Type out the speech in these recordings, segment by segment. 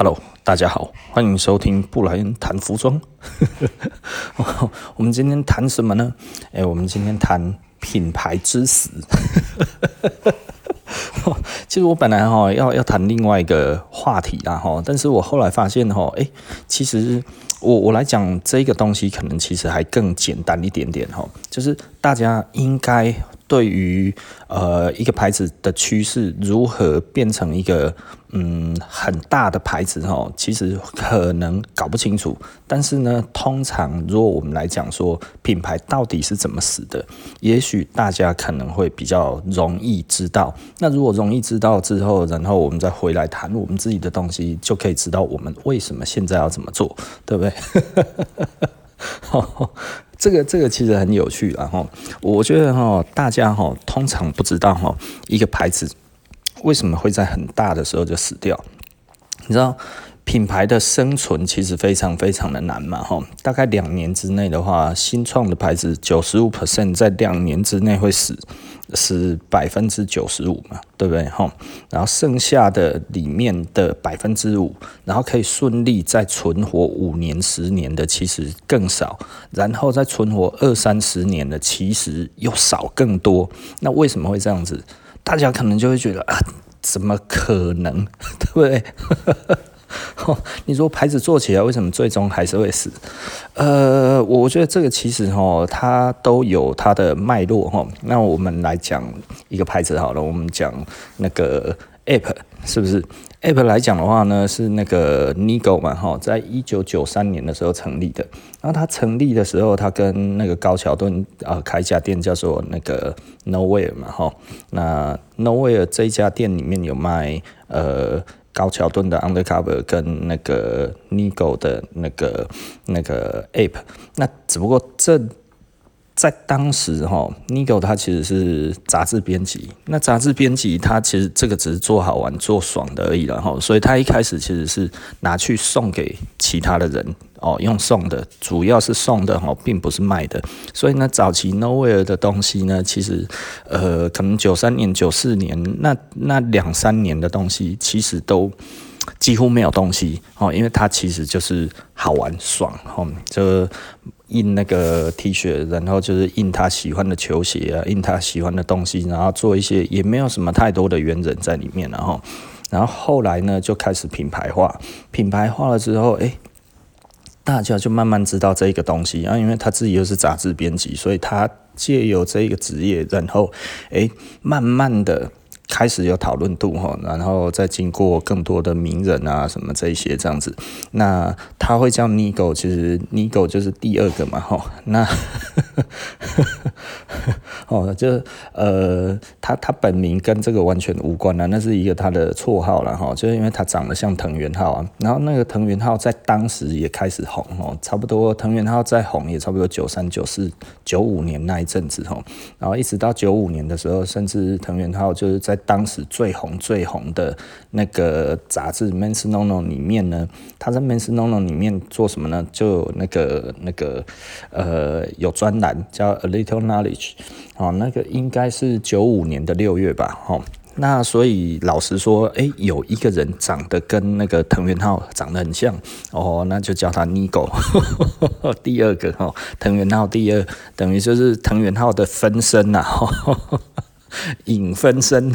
Hello，大家好，欢迎收听布莱恩谈服装。我们今天谈什么呢？哎，我们今天谈品牌之死。其实我本来哈要要谈另外一个话题啦哈，但是我后来发现哈，哎，其实我我来讲这个东西，可能其实还更简单一点点哈，就是大家应该。对于呃一个牌子的趋势如何变成一个嗯很大的牌子哈，其实可能搞不清楚。但是呢，通常如果我们来讲说品牌到底是怎么死的，也许大家可能会比较容易知道。那如果容易知道之后，然后我们再回来谈我们自己的东西，就可以知道我们为什么现在要怎么做，对不对？这个这个其实很有趣，然后我觉得哈，大家哈通常不知道哈，一个牌子为什么会在很大的时候就死掉？你知道品牌的生存其实非常非常的难嘛，哈，大概两年之内的话，新创的牌子九十五 percent 在两年之内会死。是百分之九十五嘛，对不对？哈，然后剩下的里面的百分之五，然后可以顺利再存活五年、十年的，其实更少。然后再存活二三十年的，其实又少更多。那为什么会这样子？大家可能就会觉得啊，怎么可能？对不对？你说牌子做起来，为什么最终还是会死？呃，我觉得这个其实哈，它都有它的脉络哈。那我们来讲一个牌子好了，我们讲那个 App 是不是？App 来讲的话呢，是那个 Nigo 嘛哈，在一九九三年的时候成立的。然后它成立的时候，它跟那个高桥敦啊开一家店，叫做那个 Nowhere 嘛哈。那 Nowhere 这家店里面有卖呃。高桥盾的 Undercover 跟那个 Nigo 的那个那个 App，那只不过这在当时哈，Nigo 它其实是杂志编辑，那杂志编辑他其实这个只是做好玩、做爽的而已了哈，所以他一开始其实是拿去送给其他的人。哦，用送的，主要是送的哈，并不是卖的。所以呢，早期 Nowhere 的东西呢，其实呃，可能九三年、九四年那那两三年的东西，其实都几乎没有东西哦，因为它其实就是好玩爽哦，就印那个 T 恤，然后就是印他喜欢的球鞋啊，印他喜欢的东西，然后做一些也没有什么太多的原人在里面，然后然后后来呢，就开始品牌化，品牌化了之后，哎。大家就慢慢知道这个东西，啊因为他自己又是杂志编辑，所以他借由这个职业，然后诶，慢慢的。开始有讨论度哈，然后再经过更多的名人啊什么这一些这样子，那他会叫 Nigo，其实 Nigo 就是第二个嘛哈，那 哦就呃他他本名跟这个完全无关啊，那是一个他的绰号了哈，就是因为他长得像藤原浩啊，然后那个藤原浩在当时也开始红哦，差不多藤原浩在红也差不多九三九四九五年那一阵子哈，然后一直到九五年的时候，甚至藤原浩就是在当时最红最红的那个杂志《Men's No No》里面呢，他在《Men's No No》里面做什么呢？就那个那个呃，有专栏叫《A Little Knowledge》哦，那个应该是九五年的六月吧，哦，那所以老实说，哎、有一个人长得跟那个藤原浩长得很像哦，那就叫他 Nigo，第二个哦，藤原浩第二，等于就是藤原浩的分身呐、啊。影分身，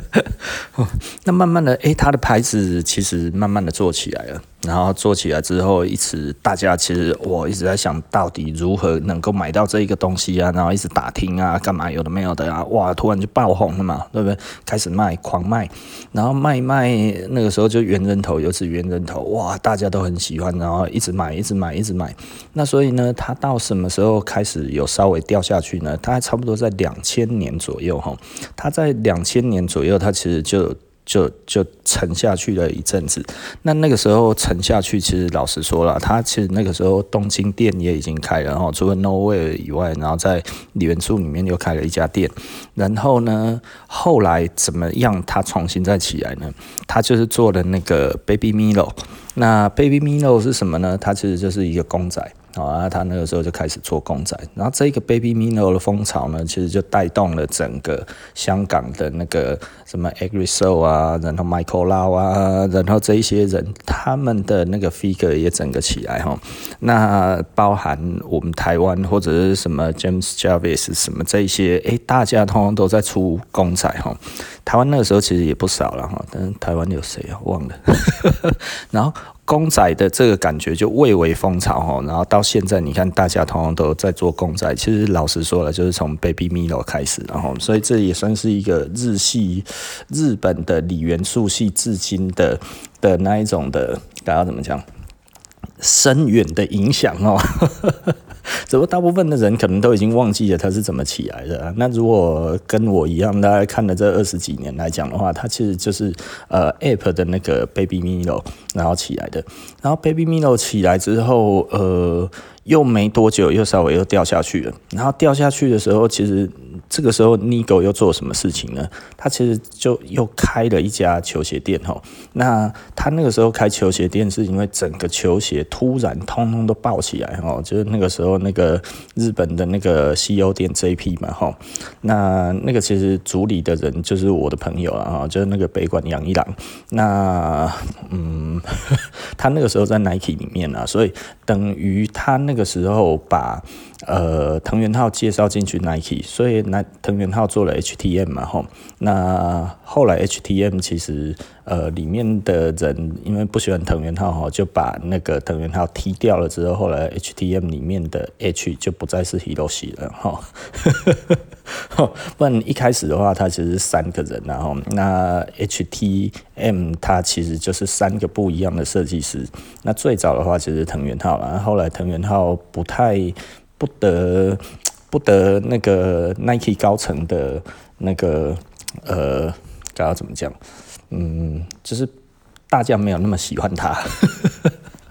那慢慢的，诶，他的牌子其实慢慢的做起来了。然后做起来之后，一直大家其实我一直在想到底如何能够买到这一个东西啊，然后一直打听啊，干嘛有的没有的啊，哇，突然就爆红了嘛，对不对？开始卖，狂卖，然后卖卖，那个时候就圆人头，又是圆人头，哇，大家都很喜欢，然后一直买，一直买，一直买。那所以呢，它到什么时候开始有稍微掉下去呢？它还差不多在两千年左右哈，它在两千年左右，它其实就。就就沉下去了一阵子，那那个时候沉下去，其实老实说了，他其实那个时候东京店也已经开了，然后除了 Nowhere 以外，然后在原宿里面又开了一家店，然后呢，后来怎么样，他重新再起来呢？他就是做了那个 Baby Milo，那 Baby Milo 是什么呢？它其实就是一个公仔。啊，他那个时候就开始做公仔，然后这个 Baby Mino 的风潮呢，其实就带动了整个香港的那个什么 Egrisol 啊，然后 Michael Lau 啊，然后这一些人他们的那个 figure 也整个起来哈。那包含我们台湾或者是什么 James Jarvis 什么这一些，诶，大家通通都在出公仔哈。台湾那个时候其实也不少了哈，但是台湾有谁啊？忘了。然后公仔的这个感觉就蔚为风潮哈，然后到现在你看大家通常都在做公仔，其实老实说了，就是从 Baby Milo 开始，然后所以这也算是一个日系日本的李元素系至今的的那一种的，大家怎么讲？深远的影响哦。只不过大部分的人可能都已经忘记了他是怎么起来的。那如果跟我一样，大家看了这二十几年来讲的话，他其实就是呃 App 的那个 Baby Milo 然后起来的。然后 Baby Milo 起来之后，呃。又没多久，又稍微又掉下去了。然后掉下去的时候，其实这个时候 Nigo 又做什么事情呢？他其实就又开了一家球鞋店吼。那他那个时候开球鞋店，是因为整个球鞋突然通通都爆起来吼，就是那个时候那个日本的那个西欧店 JP 嘛吼。那那个其实主理的人就是我的朋友了哈，就是那个北馆杨一郎。那嗯，他那个时候在 Nike 里面啊，所以等于他那。那个时候把呃藤原浩介绍进去 Nike，所以那藤原浩做了 HTM 嘛吼，那后来 HTM 其实呃里面的人因为不喜欢藤原浩哈，就把那个藤原浩踢掉了之后，后来 HTM 里面的 H 就不再是 Hiroshi 了哈，不然一开始的话，他其实是三个人然后那 HTM 它其实就是三个不一样的设计师，那最早的话其实藤原浩了，后来藤原浩不太。不得不得那个 Nike 高层的那个呃，该要怎么讲？嗯，就是大家没有那么喜欢他，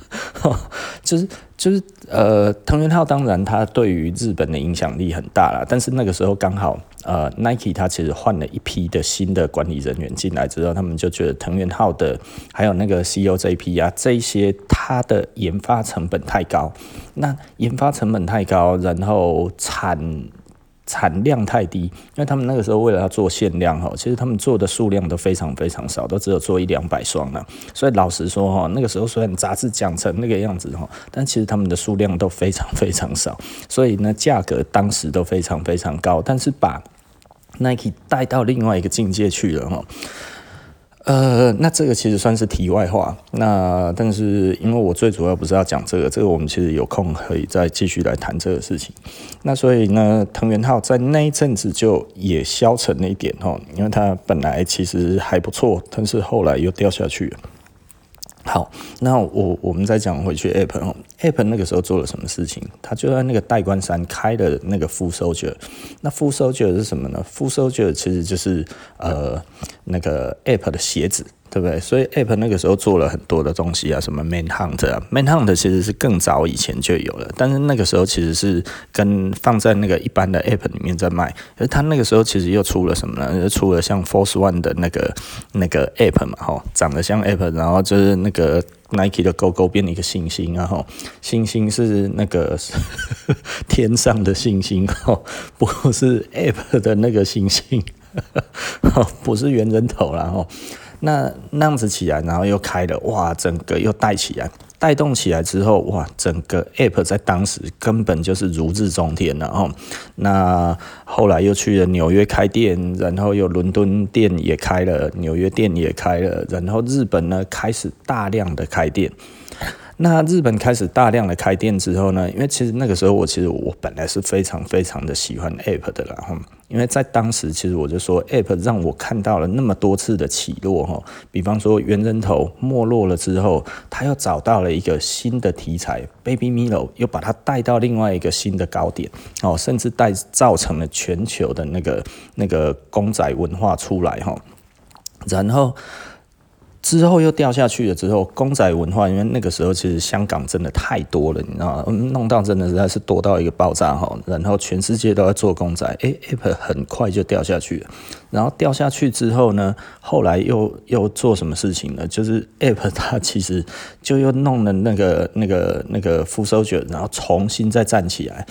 就是。就是呃，藤原浩当然他对于日本的影响力很大了，但是那个时候刚好呃，Nike 他其实换了一批的新的管理人员进来之后，他们就觉得藤原浩的还有那个 CO 这批啊这一些，他的研发成本太高，那研发成本太高，然后产。产量太低，因为他们那个时候为了要做限量哈，其实他们做的数量都非常非常少，都只有做一两百双了。所以老实说哈，那个时候虽然杂志讲成那个样子哈，但其实他们的数量都非常非常少，所以呢价格当时都非常非常高，但是把 Nike 带到另外一个境界去了哈。呃，那这个其实算是题外话。那但是因为我最主要不是要讲这个，这个我们其实有空可以再继续来谈这个事情。那所以呢，藤原浩在那一阵子就也消沉了一点哦，因为他本来其实还不错，但是后来又掉下去了。好，那我我们再讲回去，Ape 哦，Ape 那个时候做了什么事情？他就在那个代官山开的那个 Full Soldier。那 Full Soldier 是什么呢？Full Soldier 其实就是呃那个 Ape 的鞋子。对不对？所以 App 那个时候做了很多的东西啊，什么 Main Hunt 啊，Main Hunt 其实是更早以前就有了，但是那个时候其实是跟放在那个一般的 App 里面在卖，而他那个时候其实又出了什么呢？又出了像 Force One 的那个那个 App 嘛，吼，长得像 App，然后就是那个 Nike 的勾勾变了一个星星，然后星星是那个 天上的星星，吼，不是 App 的那个星星，不是圆人头啦，吼。那那样子起来，然后又开了，哇，整个又带起来，带动起来之后，哇，整个 app 在当时根本就是如日中天了哦。那后来又去了纽约开店，然后又伦敦店也开了，纽约店也开了，然后日本呢开始大量的开店。那日本开始大量的开店之后呢，因为其实那个时候我其实我本来是非常非常的喜欢 App 的啦哈，因为在当时其实我就说 App 让我看到了那么多次的起落哈，比方说猿人头没落了之后，他又找到了一个新的题材，Baby Milo，又把它带到另外一个新的高点哦，甚至带造成了全球的那个那个公仔文化出来哈，然后。之后又掉下去了。之后公仔文化，因为那个时候其实香港真的太多了，你知道吗？弄到真的实在是多到一个爆炸哈。然后全世界都在做公仔，哎，Apple 很快就掉下去了。然后掉下去之后呢，后来又又做什么事情呢？就是 Apple 它其实就又弄了那个那个那个 Foot Soldier，然后重新再站起来。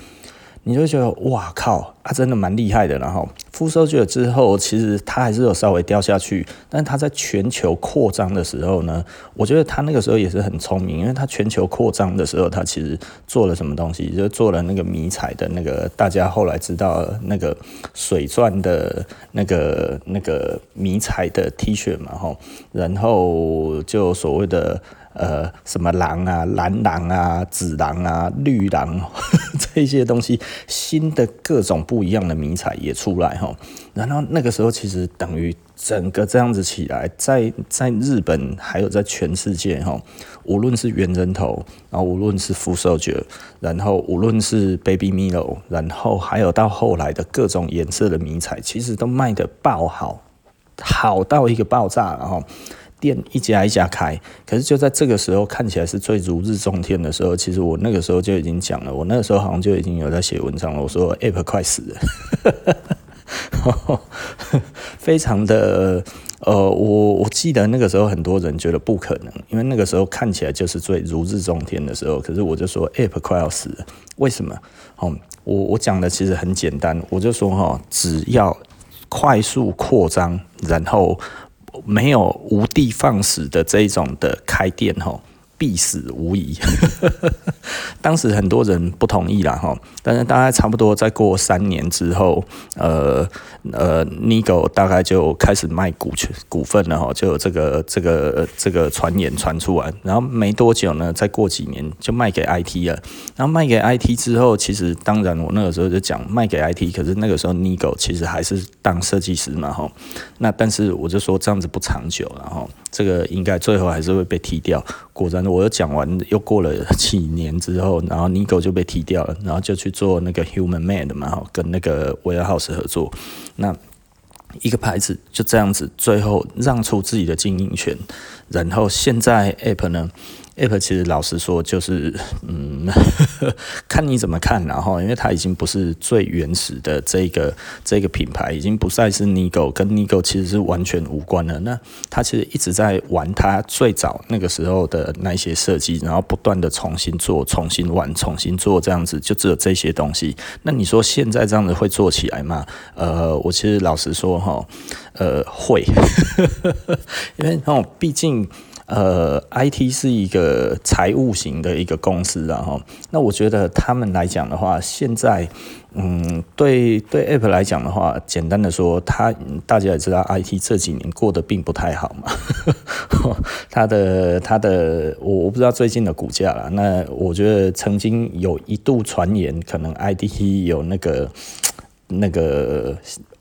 你就觉得哇靠，啊真的蛮厉害的。然后复收去了之后，其实它还是有稍微掉下去，但是它在全球扩张的时候呢，我觉得它那个时候也是很聪明，因为它全球扩张的时候，它其实做了什么东西，就做了那个迷彩的那个，大家后来知道那个水钻的那个那个迷彩的 T 恤嘛，吼，然后就所谓的。呃，什么狼啊，蓝狼啊，紫狼啊，绿狼 这些东西，新的各种不一样的迷彩也出来哈。然后那个时候，其实等于整个这样子起来，在在日本还有在全世界哈，无论是猿人头，然后无论是 Foot Soldier，然后无论是 Baby Milo，然后还有到后来的各种颜色的迷彩，其实都卖得爆好，好到一个爆炸，然后。店一家一家开，可是就在这个时候看起来是最如日中天的时候，其实我那个时候就已经讲了，我那个时候好像就已经有在写文章了。我说 Ape 快死了，非常的呃，我我记得那个时候很多人觉得不可能，因为那个时候看起来就是最如日中天的时候。可是我就说 Ape 快要死了，为什么？哦，我我讲的其实很简单，我就说哈，只要快速扩张，然后。没有无的放矢的这一种的开店吼，必死无疑。当时很多人不同意啦哈，但是大概差不多再过三年之后，呃呃，Nigo 大概就开始卖股权股份了哈，就有这个这个这个传言传出来，然后没多久呢，再过几年就卖给 IT 了，然后卖给 IT 之后，其实当然我那个时候就讲卖给 IT，可是那个时候 Nigo 其实还是当设计师嘛哈，那但是我就说这样子不长久了哈，这个应该最后还是会被踢掉。果然我又讲完，又过了几年之后。然后 Nigo 就被踢掉了，然后就去做那个 Human Made 嘛，跟那个 Warehouse 合作。那一个牌子就这样子，最后让出自己的经营权。然后现在 App 呢？Ape 其实老实说，就是嗯，看你怎么看，然后因为它已经不是最原始的这个这个品牌，已经不再是 Nigo，跟 Nigo 其实是完全无关了。那它其实一直在玩它最早那个时候的那些设计，然后不断的重新做、重新玩、重新做这样子，就只有这些东西。那你说现在这样子会做起来吗？呃，我其实老实说哈，呃，会，因为那种，毕竟。呃，IT 是一个财务型的一个公司，然后，那我觉得他们来讲的话，现在，嗯，对对，Ape 来讲的话，简单的说，他大家也知道，IT 这几年过得并不太好嘛，他的他的，我我不知道最近的股价了，那我觉得曾经有一度传言，可能 IT 有那个那个。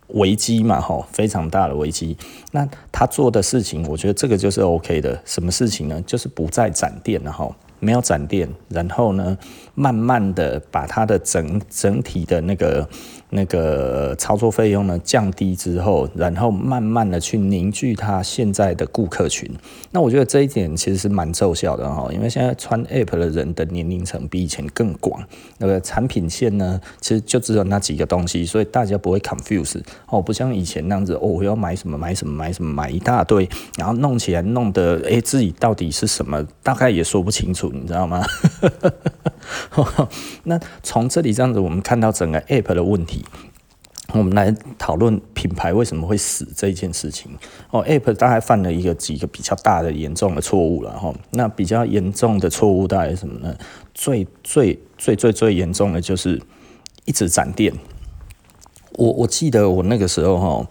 危机嘛，吼，非常大的危机。那他做的事情，我觉得这个就是 OK 的。什么事情呢？就是不再展店了，吼。没有展店，然后呢，慢慢的把它的整整体的那个那个操作费用呢降低之后，然后慢慢的去凝聚它现在的顾客群。那我觉得这一点其实是蛮奏效的哈，因为现在穿 APP 的人的年龄层比以前更广，那个产品线呢，其实就只有那几个东西，所以大家不会 confuse 哦，不像以前那样子哦，我要买什么买什么买什么买一大堆，然后弄起来弄得诶自己到底是什么，大概也说不清楚。你知道吗？那从这里这样子，我们看到整个 App 的问题，我们来讨论品牌为什么会死这件事情。哦 App 大概犯了一个几个比较大的严重的错误了哈。那比较严重的错误大概是什么呢？最最最最最严重的就是一直展店。我我记得我那个时候哈，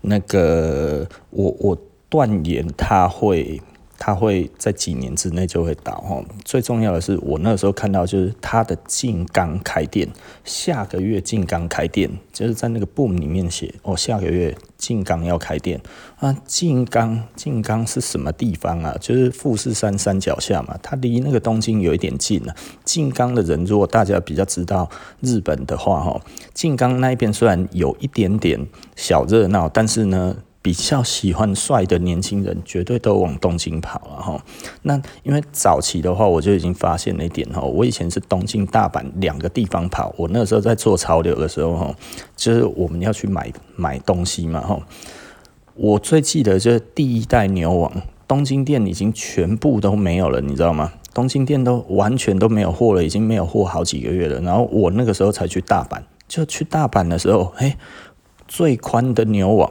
那个我我断言他会。他会在几年之内就会倒哈。最重要的是，我那时候看到就是他的静冈开店，下个月静冈开店，就是在那个 boom 里面写哦，下个月静冈要开店啊。静冈，静冈是什么地方啊？就是富士山山脚下嘛，它离那个东京有一点近了。静冈的人，如果大家比较知道日本的话哈，静冈那一边虽然有一点点小热闹，但是呢。比较喜欢帅的年轻人，绝对都往东京跑了哈。那因为早期的话，我就已经发现了一点哈。我以前是东京、大阪两个地方跑。我那个时候在做潮流的时候哈，就是我们要去买买东西嘛哈。我最记得就是第一代牛王东京店已经全部都没有了，你知道吗？东京店都完全都没有货了，已经没有货好几个月了。然后我那个时候才去大阪，就去大阪的时候，嘿，最宽的牛王。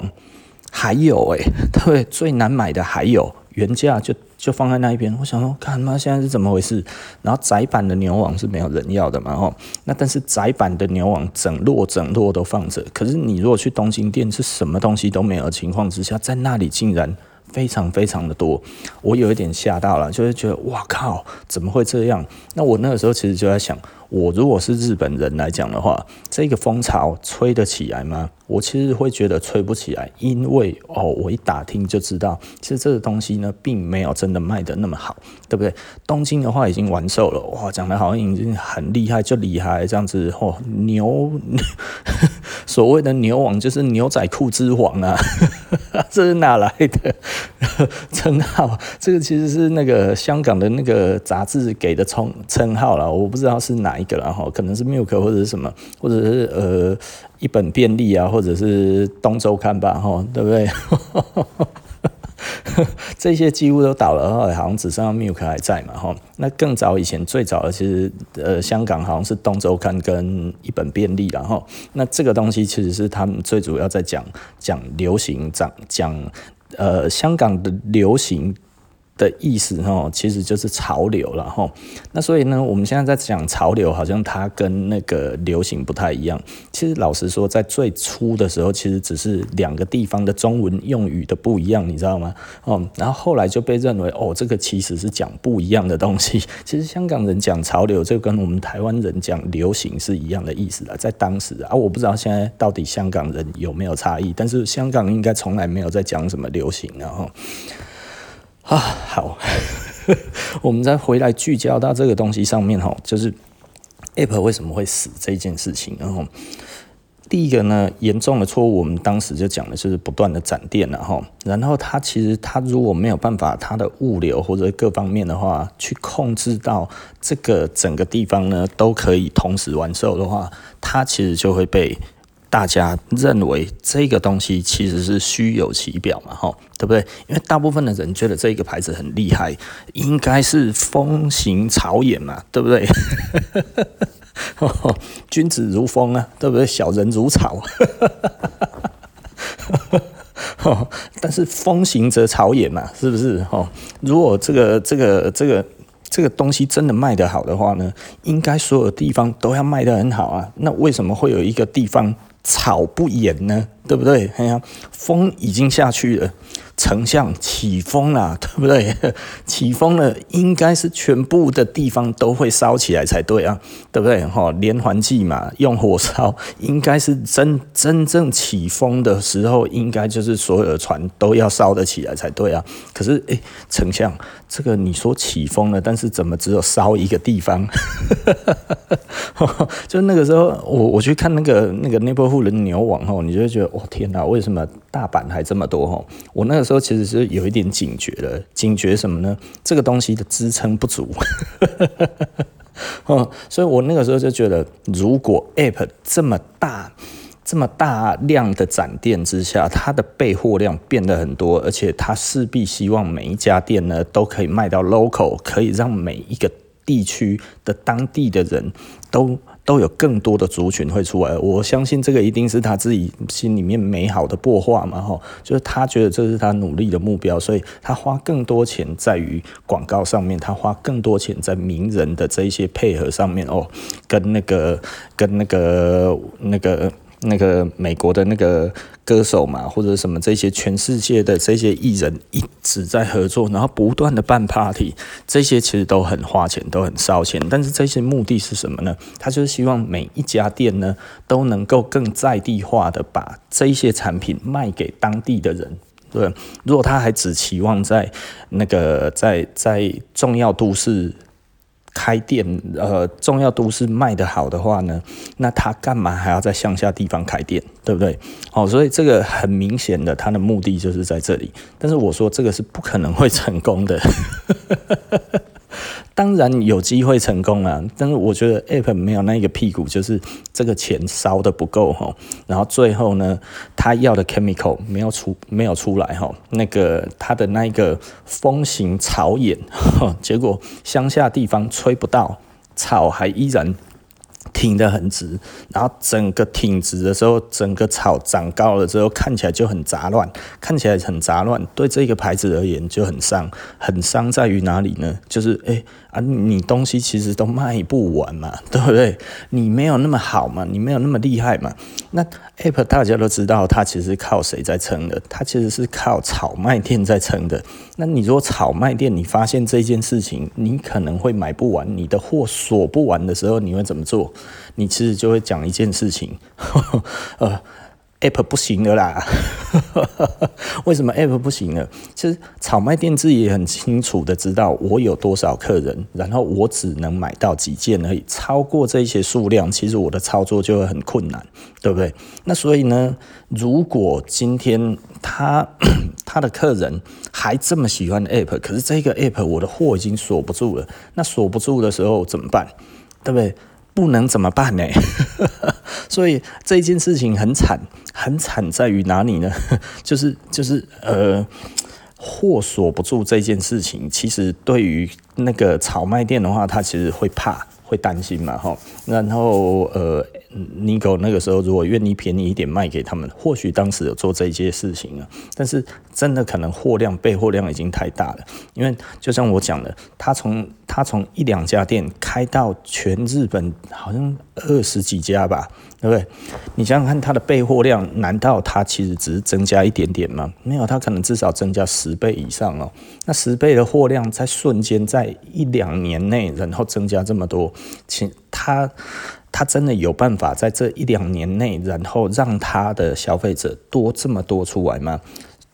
还有诶、欸，对，最难买的还有原价就就放在那一边。我想说，看妈，现在是怎么回事？然后窄版的牛网是没有人要的嘛，吼。那但是窄版的牛网整摞整摞都放着。可是你如果去东京店，是什么东西都没有的情况之下，在那里竟然非常非常的多，我有一点吓到了，就是觉得哇靠，怎么会这样？那我那个时候其实就在想。我如果是日本人来讲的话，这个风潮吹得起来吗？我其实会觉得吹不起来，因为哦，我一打听就知道，其实这个东西呢，并没有真的卖得那么好，对不对？东京的话已经完售了，哇，讲得好像已经很厉害，就厉害这样子哦，牛，所谓的牛王就是牛仔裤之王啊，这是哪来的 称号？这个其实是那个香港的那个杂志给的称称号了，我不知道是哪一个了哈，可能是 Milk 或者是什么，或者是呃一本便利啊，或者是东周刊吧哈，对不对？这些几乎都倒了，好像只剩下 Milk 还在嘛哈。那更早以前最早的其实呃香港好像是东周刊跟一本便利然后，那这个东西其实是他们最主要在讲讲流行，讲讲呃香港的流行。的意思哈，其实就是潮流了哈。那所以呢，我们现在在讲潮流，好像它跟那个流行不太一样。其实老实说，在最初的时候，其实只是两个地方的中文用语的不一样，你知道吗？哦，然后后来就被认为哦，这个其实是讲不一样的东西。其实香港人讲潮流，这跟我们台湾人讲流行是一样的意思了。在当时啊，我不知道现在到底香港人有没有差异，但是香港应该从来没有在讲什么流行，然后。啊，好，我们再回来聚焦到这个东西上面哈，就是 Apple 为什么会死这件事情。然后第一个呢，严重的错误，我们当时就讲的就是不断的展店了哈。然后它其实它如果没有办法，它的物流或者各方面的话，去控制到这个整个地方呢都可以同时完售的话，它其实就会被。大家认为这个东西其实是虚有其表嘛，哈，对不对？因为大部分的人觉得这个牌子很厉害，应该是风行草野嘛，对不对？君子如风啊，对不对？小人如草。但是风行则草野嘛，是不是？如果这个这个这个这个东西真的卖得好的话呢，应该所有地方都要卖得很好啊。那为什么会有一个地方？草不严呢，对不对？哎呀，风已经下去了，丞相起风了，对不对？起风了，应该是全部的地方都会烧起来才对啊，对不对？哈，连环计嘛，用火烧，应该是真真正起风的时候，应该就是所有的船都要烧得起来才对啊。可是，哎，丞相，这个你说起风了，但是怎么只有烧一个地方？就那个时候，我我去看那个那个 Neighborhood 的牛王吼，你就会觉得哦天哪，为什么大阪还这么多吼？我那个时候其实是有一点警觉的，警觉什么呢？这个东西的支撑不足，哦，所以我那个时候就觉得，如果 App 这么大、这么大量的展店之下，它的备货量变得很多，而且它势必希望每一家店呢都可以卖到 local，可以让每一个。地区的当地的人都都有更多的族群会出来，我相信这个一定是他自己心里面美好的擘画嘛，吼，就是他觉得这是他努力的目标，所以他花更多钱在于广告上面，他花更多钱在名人的这一些配合上面哦，跟那个跟那个那个。那个美国的那个歌手嘛，或者什么这些全世界的这些艺人一直在合作，然后不断的办 party，这些其实都很花钱，都很烧钱。但是这些目的是什么呢？他就是希望每一家店呢都能够更在地化的把这些产品卖给当地的人。对，如果他还只期望在那个在在重要都市。开店，呃，重要都市卖得好的话呢，那他干嘛还要在乡下地方开店，对不对？哦，所以这个很明显的，他的目的就是在这里。但是我说这个是不可能会成功的。当然有机会成功啊，但是我觉得 App 没有那个屁股，就是这个钱烧得不够哈。然后最后呢，他要的 chemical 没有出没有出来哈，那个他的那个风行草偃，结果乡下地方吹不到，草还依然。挺得很直，然后整个挺直的时候，整个草长高了之后，看起来就很杂乱，看起来很杂乱，对这个牌子而言就很伤，很伤在于哪里呢？就是哎。啊，你东西其实都卖不完嘛，对不对？你没有那么好嘛，你没有那么厉害嘛。那 App 大家都知道，它其实是靠谁在撑的？它其实是靠草卖店在撑的。那你如果草卖店，你发现这件事情，你可能会买不完，你的货锁不完的时候，你会怎么做？你其实就会讲一件事情，呵 呵呃。App 不行了啦，为什么 App 不行了？其实草卖店自己也很清楚的知道我有多少客人，然后我只能买到几件而已，超过这些数量，其实我的操作就会很困难，对不对？那所以呢，如果今天他 他的客人还这么喜欢 App，可是这个 App 我的货已经锁不住了，那锁不住的时候怎么办？对不对？不能怎么办呢？所以这件事情很惨，很惨在于哪里呢？就是就是呃，货锁不住这件事情，其实对于那个炒卖店的话，他其实会怕。会担心嘛，哈，然后呃，Nigo 那个时候如果愿意便宜一点卖给他们，或许当时有做这一件事情啊，但是真的可能货量备货量已经太大了，因为就像我讲的，他从他从一两家店开到全日本好像二十几家吧。对不对？你想想看，他的备货量，难道他其实只是增加一点点吗？没有，他可能至少增加十倍以上哦。那十倍的货量，在瞬间，在一两年内，然后增加这么多，其他他真的有办法在这一两年内，然后让他的消费者多这么多出来吗？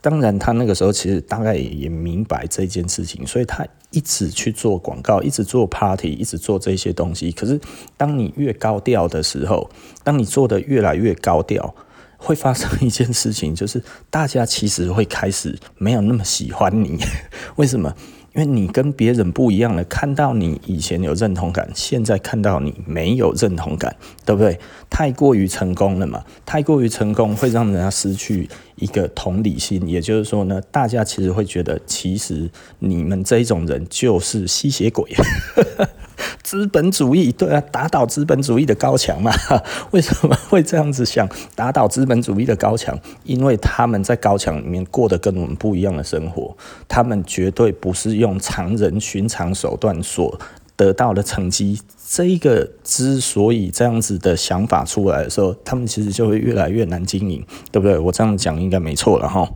当然，他那个时候其实大概也明白这件事情，所以他一直去做广告，一直做 party，一直做这些东西。可是，当你越高调的时候，当你做得越来越高调，会发生一件事情，就是大家其实会开始没有那么喜欢你。为什么？因为你跟别人不一样了，看到你以前有认同感，现在看到你没有认同感，对不对？太过于成功了嘛，太过于成功会让人家失去一个同理心，也就是说呢，大家其实会觉得，其实你们这一种人就是吸血鬼。资本主义，对啊，打倒资本主义的高墙嘛。为什么会这样子想？打倒资本主义的高墙，因为他们在高墙里面过得跟我们不一样的生活，他们绝对不是用常人寻常手段所得到的成绩。这一个之所以这样子的想法出来的时候，他们其实就会越来越难经营，对不对？我这样讲应该没错了哈。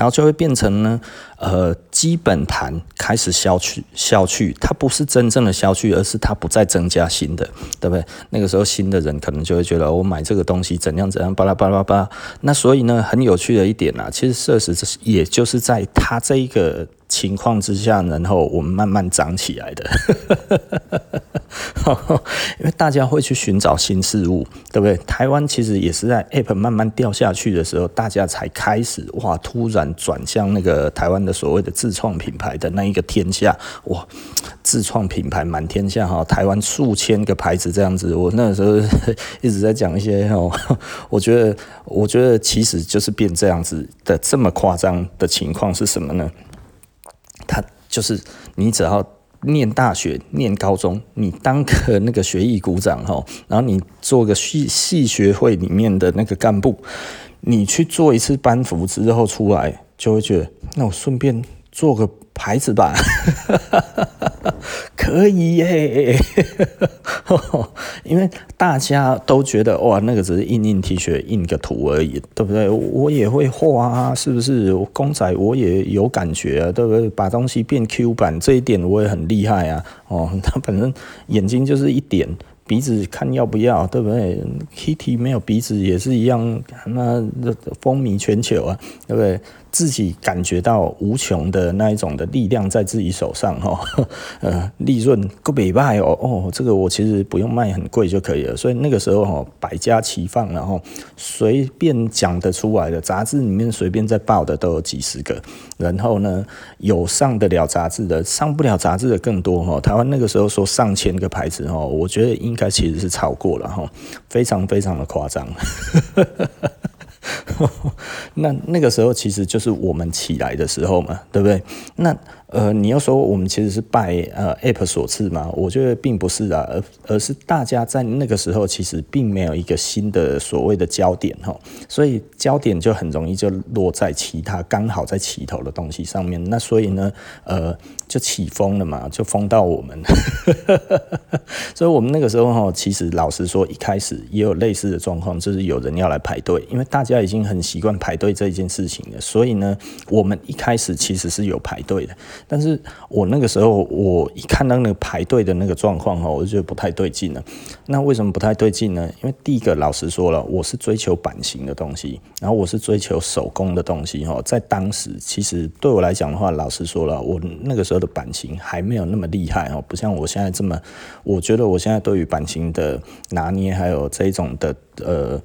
然后就会变成呢，呃，基本盘开始消去，消去，它不是真正的消去，而是它不再增加新的，对不对？那个时候新的人可能就会觉得，我买这个东西怎样怎样，巴拉巴拉巴拉。那所以呢，很有趣的一点啊，其实设施这是也就是在它这一个。情况之下，然后我们慢慢长起来的，因为大家会去寻找新事物，对不对？台湾其实也是在 App 慢慢掉下去的时候，大家才开始哇，突然转向那个台湾的所谓的自创品牌的那一个天下，哇，自创品牌满天下哈，台湾数千个牌子这样子，我那时候一直在讲一些 哦，我觉得，我觉得其实就是变这样子的这么夸张的情况是什么呢？他就是你，只要念大学、念高中，你当个那个学艺股长哈，然后你做个系系学会里面的那个干部，你去做一次班服之后出来，就会觉得，那我顺便做个牌子吧。可以耶，因为大家都觉得哇，那个只是印印 T 恤、印个图而已，对不对？我也会画啊，是不是？公仔我也有感觉啊，对不对？把东西变 Q 版这一点我也很厉害啊。哦，他反正眼睛就是一点，鼻子看要不要，对不对？Kitty 没有鼻子也是一样，那风靡全球啊，对不对？自己感觉到无穷的那一种的力量在自己手上哈，呃，利润够美败哦哦，这个我其实不用卖很贵就可以了，所以那个时候哈，百家齐放，然后随便讲得出来的杂志里面随便在报的都有几十个，然后呢，有上得了杂志的，上不了杂志的更多哈。台湾那个时候说上千个牌子哈，我觉得应该其实是超过了哈，非常非常的夸张。那那个时候其实就是我们起来的时候嘛，对不对？那。呃，你要说我们其实是拜呃 App 所赐吗？我觉得并不是啊，而而是大家在那个时候其实并没有一个新的所谓的焦点哈，所以焦点就很容易就落在其他刚好在起头的东西上面。那所以呢，呃，就起风了嘛，就风到我们。所以我们那个时候哈，其实老实说，一开始也有类似的状况，就是有人要来排队，因为大家已经很习惯排队这一件事情了。所以呢，我们一开始其实是有排队的。但是我那个时候，我一看到那个排队的那个状况哈，我就觉得不太对劲了。那为什么不太对劲呢？因为第一个，老实说了，我是追求版型的东西，然后我是追求手工的东西哈。在当时，其实对我来讲的话，老实说了，我那个时候的版型还没有那么厉害哦，不像我现在这么。我觉得我现在对于版型的拿捏，还有这种的 呃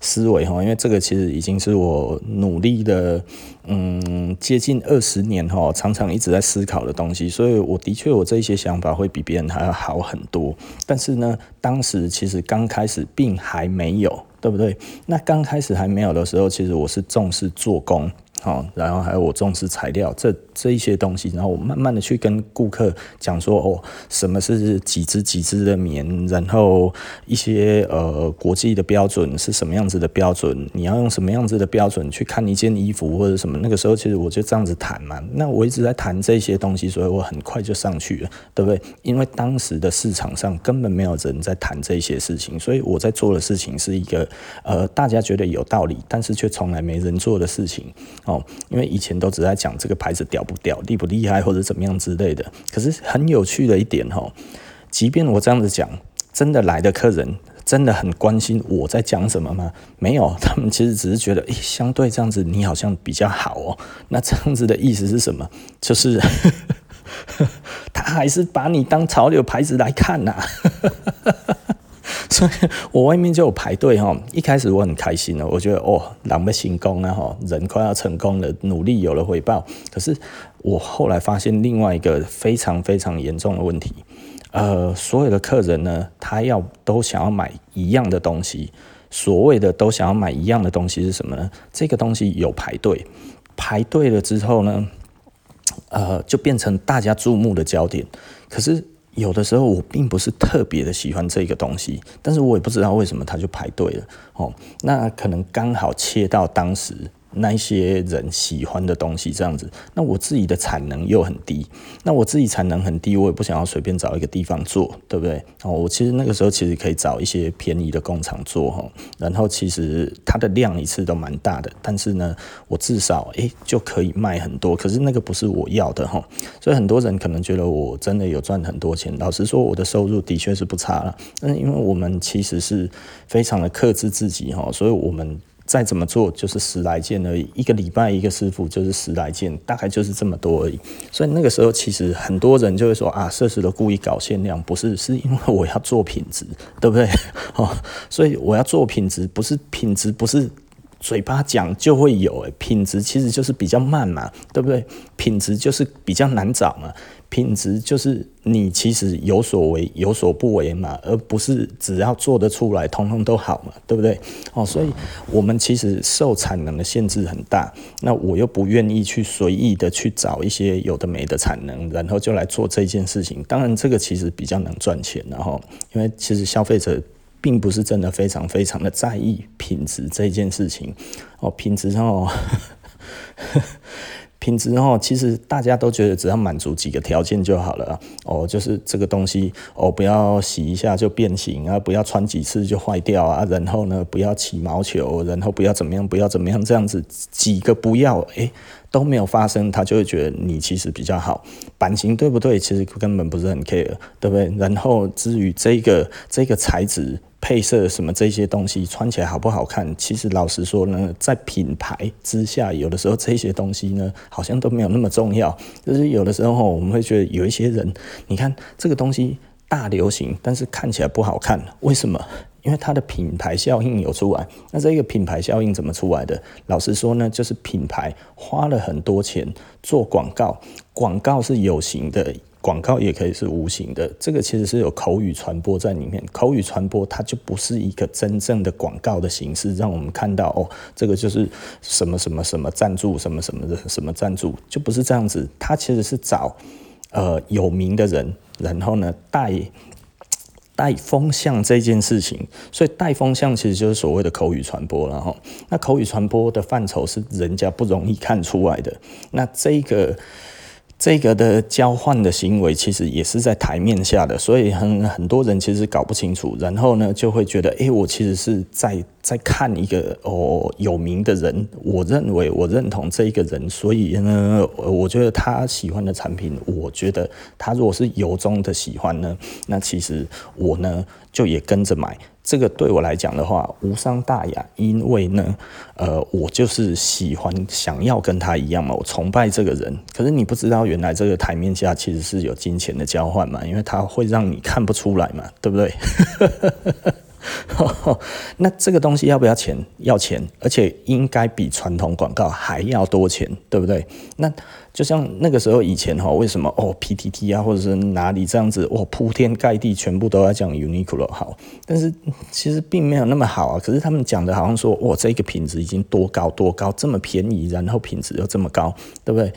思维哈，因为这个其实已经是我努力的。嗯，接近二十年哈，常常一直在思考的东西，所以我的确我这一些想法会比别人还要好很多。但是呢，当时其实刚开始并还没有，对不对？那刚开始还没有的时候，其实我是重视做工。好，然后还有我重视材料这这一些东西，然后我慢慢的去跟顾客讲说，哦，什么是几支几支的棉，然后一些呃国际的标准是什么样子的标准，你要用什么样子的标准去看一件衣服或者什么，那个时候其实我就这样子谈嘛，那我一直在谈这些东西，所以我很快就上去了，对不对？因为当时的市场上根本没有人在谈这些事情，所以我在做的事情是一个呃大家觉得有道理，但是却从来没人做的事情。哦，因为以前都只在讲这个牌子屌不屌、厉不厉害或者怎么样之类的。可是很有趣的一点哈，即便我这样子讲，真的来的客人真的很关心我在讲什么吗？没有，他们其实只是觉得，诶，相对这样子你好像比较好哦。那这样子的意思是什么？就是 他还是把你当潮流牌子来看呐。所以我外面就有排队哈，一开始我很开心的，我觉得哦，人要成功啊哈，人快要成功了，努力有了回报。可是我后来发现另外一个非常非常严重的问题，呃，所有的客人呢，他要都想要买一样的东西，所谓的都想要买一样的东西是什么呢？这个东西有排队，排队了之后呢，呃，就变成大家注目的焦点。可是。有的时候我并不是特别的喜欢这个东西，但是我也不知道为什么他就排队了哦，那可能刚好切到当时。那一些人喜欢的东西这样子，那我自己的产能又很低，那我自己产能很低，我也不想要随便找一个地方做，对不对？哦，我其实那个时候其实可以找一些便宜的工厂做哈，然后其实它的量一次都蛮大的，但是呢，我至少诶就可以卖很多，可是那个不是我要的哈，所以很多人可能觉得我真的有赚很多钱，老实说，我的收入的确是不差了，但是因为我们其实是非常的克制自己哈，所以我们。再怎么做就是十来件而已，一个礼拜一个师傅就是十来件，大概就是这么多而已。所以那个时候其实很多人就会说啊，设施都故意搞限量，不是，是因为我要做品质，对不对？哦，所以我要做品质，不是品质，不是嘴巴讲就会有，诶，品质其实就是比较慢嘛，对不对？品质就是比较难找嘛。品质就是你其实有所为有所不为嘛，而不是只要做得出来，通通都好嘛，对不对？哦，所以我们其实受产能的限制很大，那我又不愿意去随意的去找一些有的没的产能，然后就来做这件事情。当然，这个其实比较能赚钱，然后因为其实消费者并不是真的非常非常的在意品质这件事情。哦，品质哦。品质哦，其实大家都觉得只要满足几个条件就好了哦，就是这个东西哦，不要洗一下就变形啊，不要穿几次就坏掉啊，然后呢，不要起毛球，然后不要怎么样，不要怎么样，这样子几个不要，诶，都没有发生，他就会觉得你其实比较好，版型对不对？其实根本不是很 care，对不对？然后至于这个这个材质。配色什么这些东西穿起来好不好看？其实老实说呢，在品牌之下，有的时候这些东西呢，好像都没有那么重要。就是有的时候我们会觉得有一些人，你看这个东西大流行，但是看起来不好看，为什么？因为它的品牌效应有出来，那这个品牌效应怎么出来的？老实说呢，就是品牌花了很多钱做广告，广告是有形的，广告也可以是无形的。这个其实是有口语传播在里面，口语传播它就不是一个真正的广告的形式，让我们看到哦，这个就是什么什么什么赞助，什么什么的什么赞助，就不是这样子。它其实是找呃有名的人，然后呢带。带风向这件事情，所以带风向其实就是所谓的口语传播了哈。那口语传播的范畴是人家不容易看出来的。那这个。这个的交换的行为其实也是在台面下的，所以很很多人其实搞不清楚，然后呢就会觉得，诶，我其实是在在看一个哦有名的人，我认为我认同这一个人，所以呢，我觉得他喜欢的产品，我觉得他如果是由衷的喜欢呢，那其实我呢就也跟着买。这个对我来讲的话无伤大雅，因为呢，呃，我就是喜欢想要跟他一样嘛，我崇拜这个人。可是你不知道，原来这个台面下其实是有金钱的交换嘛，因为他会让你看不出来嘛，对不对？那这个东西要不要钱？要钱，而且应该比传统广告还要多钱，对不对？那。就像那个时候以前哈，为什么哦 PTT 啊，或者是哪里这样子，哇铺天盖地全部都在讲 Uniqlo 好，但是其实并没有那么好啊。可是他们讲的好像说，哇这个品质已经多高多高，这么便宜，然后品质又这么高，对不对？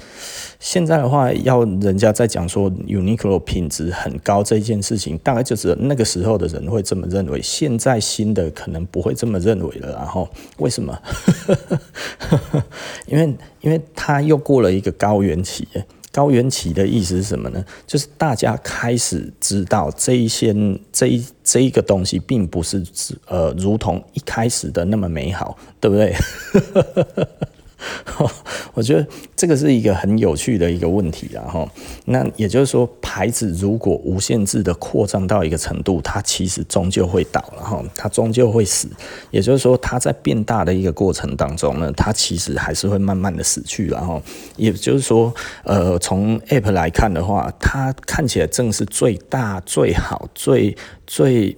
现在的话，要人家再讲说 Uniqlo 品质很高这件事情，大概就是那个时候的人会这么认为。现在新的可能不会这么认为了。然后为什么？因为。因为他又过了一个高原期，高原起的意思是什么呢？就是大家开始知道这一些这一这一个东西并不是呃，如同一开始的那么美好，对不对？我觉得这个是一个很有趣的一个问题，然后，那也就是说，牌子如果无限制的扩张到一个程度，它其实终究会倒，然后它终究会死。也就是说，它在变大的一个过程当中呢，它其实还是会慢慢的死去，然后，也就是说，呃，从 App 来看的话，它看起来正是最大、最好、最最。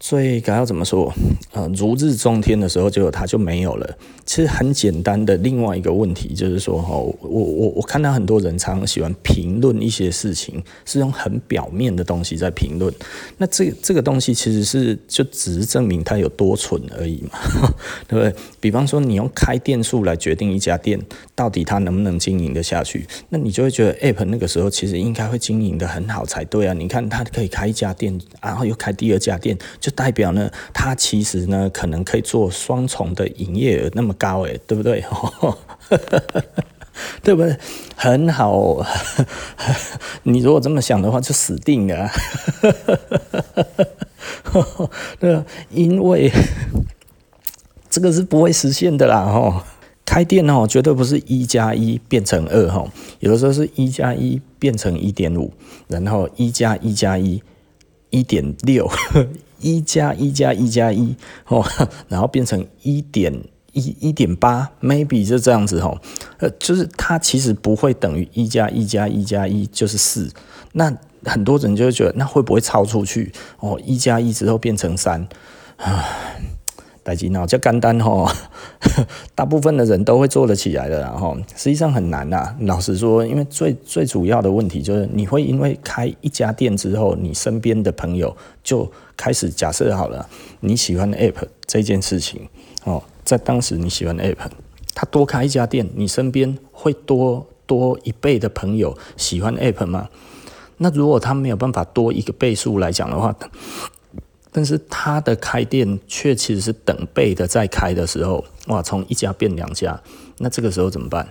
最该要怎么说？呃，如日中天的时候，就它就没有了。其实很简单的另外一个问题就是说，哈，我我我看到很多人常常喜欢评论一些事情，是用很表面的东西在评论。那这这个东西其实是就只是证明它有多蠢而已嘛，对不对？比方说，你用开店数来决定一家店到底它能不能经营得下去，那你就会觉得 App 那个时候其实应该会经营得很好才对啊。你看它可以开一家店，然后又开第二家店。就代表呢，它其实呢，可能可以做双重的营业额那么高，诶，对不对？对不对？很好，你如果这么想的话，就死定了。对啊，因为这个是不会实现的啦，哈。开店哦，绝对不是一加一变成二，哈，有的时候是一加一变成一点五，然后一加一加一。一点六，一加一加一加一哦，然后变成一点一一点八，maybe 就这样子哦，呃，就是它其实不会等于一加一加一加一就是四，那很多人就会觉得那会不会超出去哦？一加一之后变成三啊？代志脑较简单吼，大部分的人都会做得起来的，然后实际上很难呐。老实说，因为最最主要的问题就是，你会因为开一家店之后，你身边的朋友就开始假设好了，你喜欢的 App 这件事情哦，在当时你喜欢 App，他多开一家店，你身边会多多一倍的朋友喜欢 App 吗？那如果他没有办法多一个倍数来讲的话，但是他的开店却其实是等倍的在开的时候，哇，从一家变两家，那这个时候怎么办？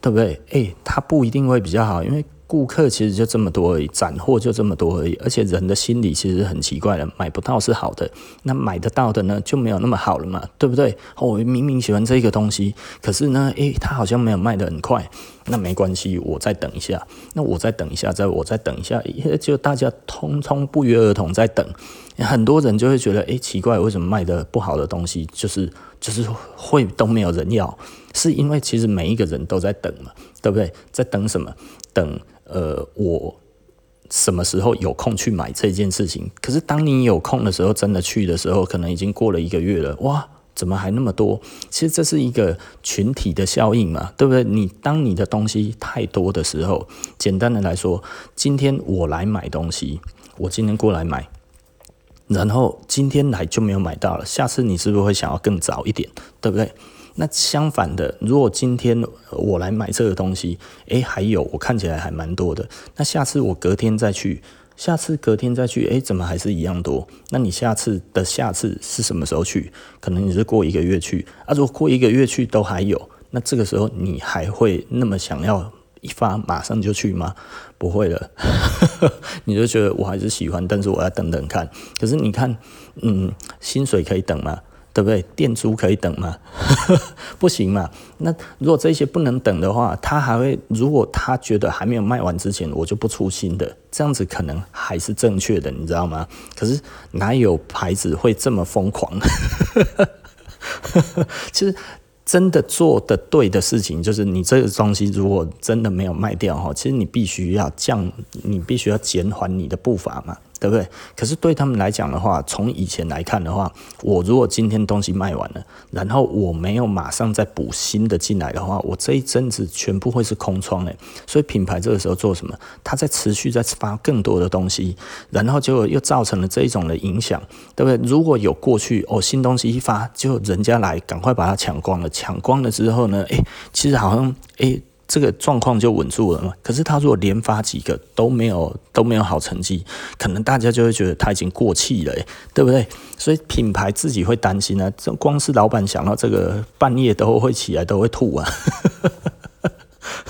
对不对？诶，他不一定会比较好，因为顾客其实就这么多而已，斩获就这么多而已，而且人的心理其实很奇怪的，买不到是好的，那买得到的呢就没有那么好了嘛，对不对？我明明喜欢这个东西，可是呢，诶，它好像没有卖得很快，那没关系，我再等一下，那我再等一下，再我再等一下，就大家通通不约而同在等，很多人就会觉得，诶，奇怪，为什么卖得不好的东西就是就是会都没有人要？是因为其实每一个人都在等嘛，对不对？在等什么？等呃，我什么时候有空去买这件事情？可是当你有空的时候，真的去的时候，可能已经过了一个月了。哇，怎么还那么多？其实这是一个群体的效应嘛，对不对？你当你的东西太多的时候，简单的来说，今天我来买东西，我今天过来买，然后今天来就没有买到了，下次你是不是会想要更早一点？对不对？那相反的，如果今天我来买这个东西，诶，还有我看起来还蛮多的。那下次我隔天再去，下次隔天再去，诶，怎么还是一样多？那你下次的下次是什么时候去？可能你是过一个月去啊。如果过一个月去都还有，那这个时候你还会那么想要一发马上就去吗？不会了，你就觉得我还是喜欢，但是我要等等看。可是你看，嗯，薪水可以等吗？对不对？店租可以等吗？不行嘛。那如果这些不能等的话，他还会，如果他觉得还没有卖完之前，我就不出新的，这样子可能还是正确的，你知道吗？可是哪有牌子会这么疯狂？其实真的做的对的事情，就是你这个东西如果真的没有卖掉哈，其实你必须要降，你必须要减缓你的步伐嘛。对不对？可是对他们来讲的话，从以前来看的话，我如果今天东西卖完了，然后我没有马上再补新的进来的话，我这一阵子全部会是空窗诶。所以品牌这个时候做什么？它在持续在发更多的东西，然后结果又造成了这一种的影响，对不对？如果有过去哦，新东西一发，就人家来赶快把它抢光了，抢光了之后呢，诶，其实好像诶。这个状况就稳住了嘛。可是他如果连发几个都没有都没有好成绩，可能大家就会觉得他已经过气了，对不对？所以品牌自己会担心啊。这光是老板想到这个，半夜都会起来，都会吐啊。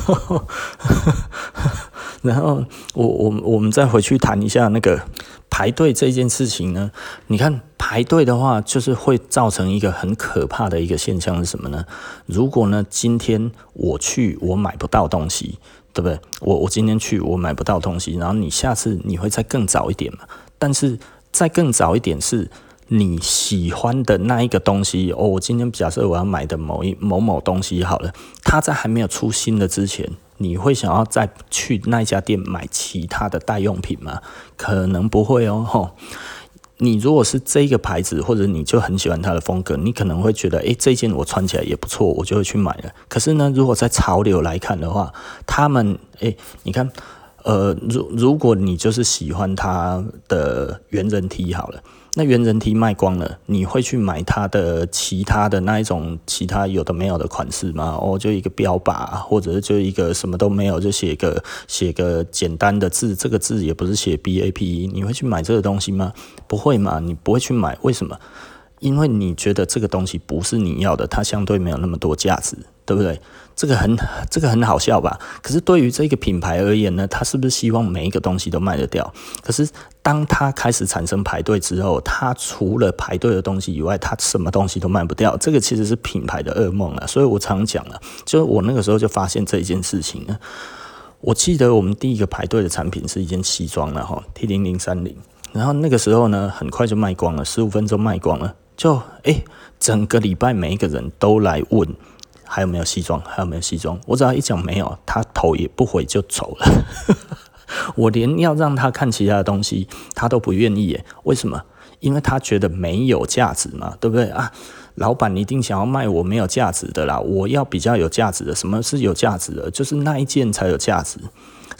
然后我我我们再回去谈一下那个。排队这件事情呢，你看排队的话，就是会造成一个很可怕的一个现象是什么呢？如果呢，今天我去我买不到东西，对不对？我我今天去我买不到东西，然后你下次你会再更早一点嘛？但是再更早一点是你喜欢的那一个东西哦。我今天假设我要买的某一某某东西好了，它在还没有出新的之前。你会想要再去那家店买其他的代用品吗？可能不会哦。吼，你如果是这个牌子，或者你就很喜欢它的风格，你可能会觉得，诶，这件我穿起来也不错，我就会去买了。可是呢，如果在潮流来看的话，他们，诶，你看，呃，如如果你就是喜欢它的圆人 T 好了。那原人 T 卖光了，你会去买它的其他的那一种其他有的没有的款式吗？哦，就一个标靶，或者是就一个什么都没有，就写个写个简单的字，这个字也不是写 B A P E，你会去买这个东西吗？不会嘛，你不会去买，为什么？因为你觉得这个东西不是你要的，它相对没有那么多价值，对不对？这个很这个很好笑吧？可是对于这个品牌而言呢，它是不是希望每一个东西都卖得掉？可是当它开始产生排队之后，它除了排队的东西以外，它什么东西都卖不掉。这个其实是品牌的噩梦啊！所以我常讲了，就我那个时候就发现这一件事情呢。我记得我们第一个排队的产品是一件西装了哈，T 零零三零，然后那个时候呢，很快就卖光了，十五分钟卖光了。就诶，整个礼拜每一个人都来问还有没有西装，还有没有西装。我只要一讲没有，他头也不回就走了。我连要让他看其他的东西，他都不愿意耶。为什么？因为他觉得没有价值嘛，对不对啊？老板一定想要卖我没有价值的啦，我要比较有价值的。什么是有价值的？就是那一件才有价值。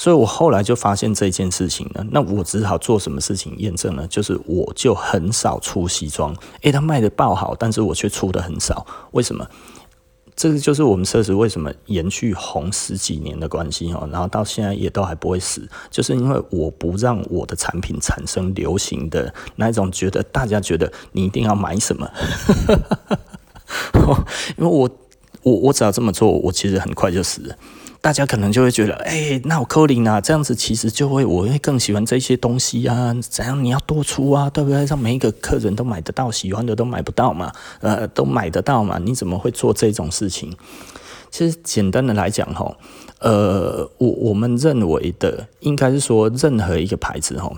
所以我后来就发现这件事情了，那我只好做什么事情验证呢？就是我就很少出西装，诶，它卖的爆好，但是我却出的很少，为什么？这个就是我们奢侈为什么延续红十几年的关系哦，然后到现在也都还不会死，就是因为我不让我的产品产生流行的那一种，觉得大家觉得你一定要买什么，因为我我我只要这么做，我其实很快就死了。大家可能就会觉得，哎、那我扣零啊，这样子其实就会我会更喜欢这些东西啊，怎样你要多出啊，对不对？让每一个客人都买得到，喜欢的都买不到嘛，呃，都买得到嘛，你怎么会做这种事情？其实简单的来讲，哈，呃，我我们认为的应该是说，任何一个牌子，哈。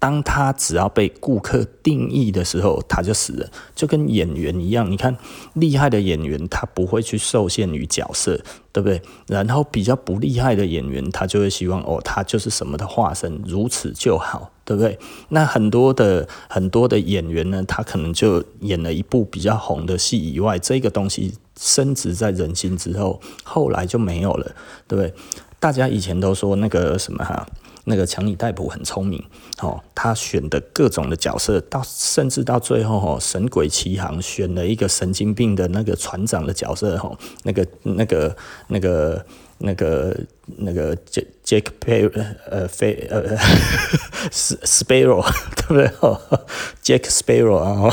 当他只要被顾客定义的时候，他就死了，就跟演员一样。你看，厉害的演员他不会去受限于角色，对不对？然后比较不厉害的演员，他就会希望哦，他就是什么的化身，如此就好，对不对？那很多的很多的演员呢，他可能就演了一部比较红的戏以外，这个东西升值在人心之后，后来就没有了，对不对？大家以前都说那个什么哈。那个强尼戴普很聪明，哦，他选的各种的角色，到甚至到最后，哦，神鬼奇航选了一个神经病的那个船长的角色，哦，那个那个那个那个那个杰杰克佩呃菲呃斯斯贝罗对不对？哦，杰克斯贝罗啊，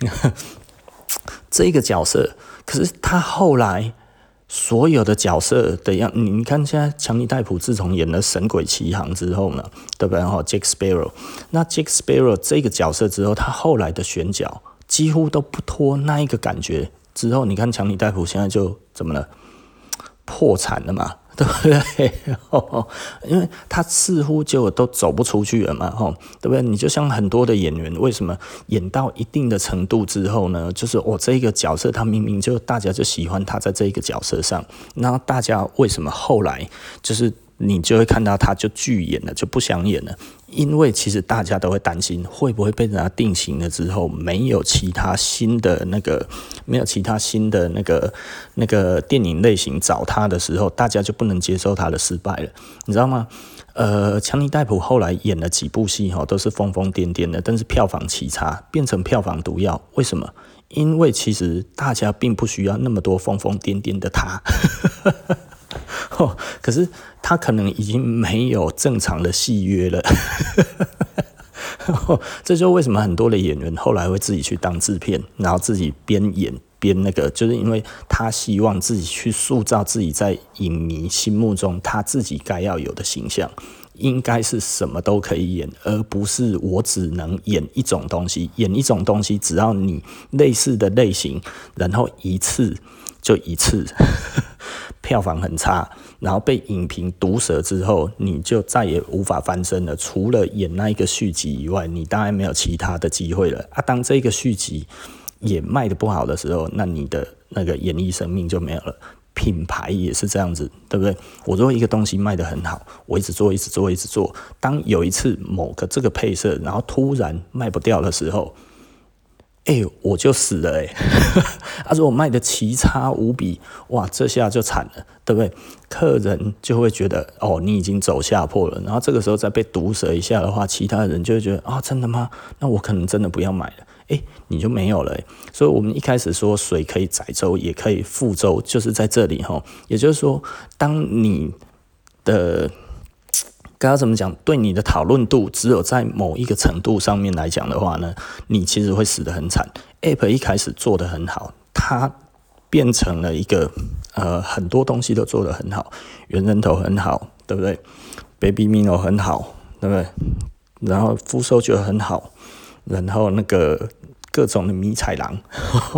这个角色，可是他后来。所有的角色的样，你看现在强尼戴普自从演了《神鬼奇航》之后呢，对不对？哈，Jack Sparrow，那 Jack Sparrow 这个角色之后，他后来的选角几乎都不脱那一个感觉。之后你看强尼戴普现在就怎么了？破产了嘛？对 不对？因为他似乎就都走不出去了嘛，吼，对不对？你就像很多的演员，为什么演到一定的程度之后呢？就是我这个角色，他明明就大家就喜欢他在这一个角色上，那大家为什么后来就是？你就会看到他就拒演了，就不想演了，因为其实大家都会担心会不会被人家定型了之后，没有其他新的那个，没有其他新的那个那个电影类型找他的时候，大家就不能接受他的失败了，你知道吗？呃，强尼戴普后来演了几部戏哈，都是疯疯癫癫的，但是票房奇差，变成票房毒药。为什么？因为其实大家并不需要那么多疯疯癫癫的他。哦，可是他可能已经没有正常的戏约了，这就为什么很多的演员后来会自己去当制片，然后自己边演边那个，就是因为他希望自己去塑造自己在影迷心目中他自己该要有的形象，应该是什么都可以演，而不是我只能演一种东西，演一种东西，只要你类似的类型，然后一次就一次。票房很差，然后被影评毒舌之后，你就再也无法翻身了。除了演那一个续集以外，你当然没有其他的机会了啊！当这个续集也卖得不好的时候，那你的那个演艺生命就没有了。品牌也是这样子，对不对？我如果一个东西卖得很好，我一直做，一直做，一直做。当有一次某个这个配色，然后突然卖不掉的时候，哎、我就死了哎、欸！他说我卖的奇差无比，哇，这下就惨了，对不对？客人就会觉得哦，你已经走下坡了。然后这个时候再被毒舌一下的话，其他人就会觉得啊、真的吗？那我可能真的不要买了。哎、你就没有了、欸。所以我们一开始说水可以载舟，也可以覆舟，就是在这里哈。也就是说，当你的该要怎么讲？对你的讨论度只有在某一个程度上面来讲的话呢，你其实会死得很惨。App 一开始做得很好，它变成了一个呃很多东西都做得很好，猿人头很好，对不对？Baby Mino 很好，对不对？然后 Full Soldier 很好，然后那个各种的迷彩狼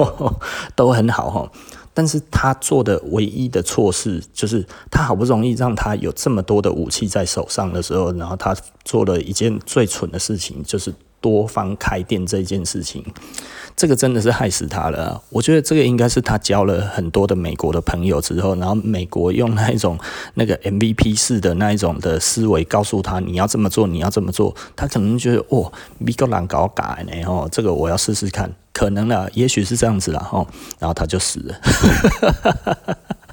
都很好哈。但是他做的唯一的错事，就是他好不容易让他有这么多的武器在手上的时候，然后他做了一件最蠢的事情，就是多方开店这件事情。这个真的是害死他了。我觉得这个应该是他交了很多的美国的朋友之后，然后美国用那一种那个 MVP 式的那一种的思维告诉他，你要这么做，你要这么做，他可能觉得哦，美国人搞改呢，哦，这个我要试试看。可能啦，也许是这样子啦，哦，然后他就死了。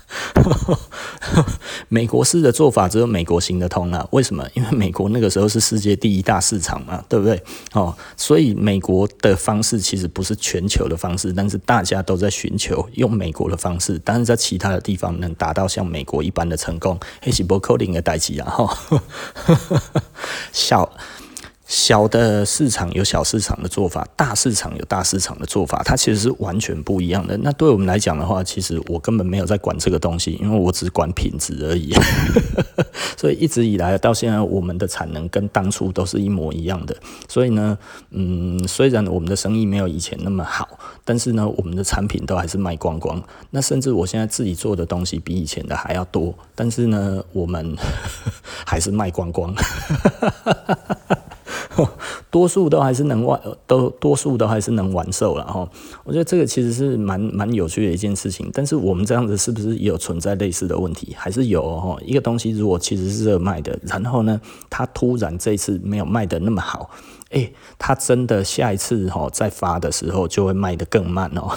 美国式的做法只有美国行得通啊？为什么？因为美国那个时候是世界第一大市场嘛，对不对？哦，所以美国的方式其实不是全球的方式，但是大家都在寻求用美国的方式，但是在其他的地方能达到像美国一般的成功，还是不可能的代志啊！哈，笑。小的市场有小市场的做法，大市场有大市场的做法，它其实是完全不一样的。那对我们来讲的话，其实我根本没有在管这个东西，因为我只管品质而已。所以一直以来到现在，我们的产能跟当初都是一模一样的。所以呢，嗯，虽然我们的生意没有以前那么好，但是呢，我们的产品都还是卖光光。那甚至我现在自己做的东西比以前的还要多，但是呢，我们 还是卖光光。多数都还是能玩，都多数都还是能完售了哈。我觉得这个其实是蛮蛮有趣的一件事情。但是我们这样子是不是也有存在类似的问题？还是有哈？一个东西如果其实是热卖的，然后呢，它突然这一次没有卖得那么好，诶，它真的下一次哈再发的时候就会卖得更慢哦。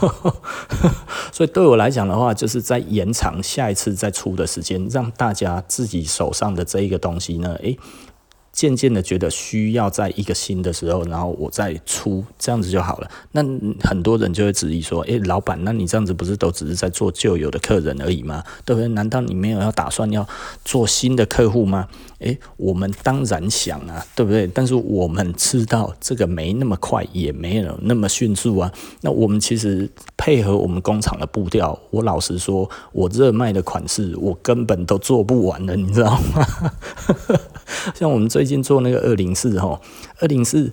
所以对我来讲的话，就是在延长下一次再出的时间，让大家自己手上的这一个东西呢，诶。渐渐的觉得需要在一个新的时候，然后我再出这样子就好了。那很多人就会质疑说：“诶，老板，那你这样子不是都只是在做旧有的客人而已吗？对不对？难道你没有要打算要做新的客户吗？”诶，我们当然想啊，对不对？但是我们知道这个没那么快，也没有那么迅速啊。那我们其实配合我们工厂的步调，我老实说，我热卖的款式，我根本都做不完了，你知道吗？像我们这最近做那个二零四哈，二零四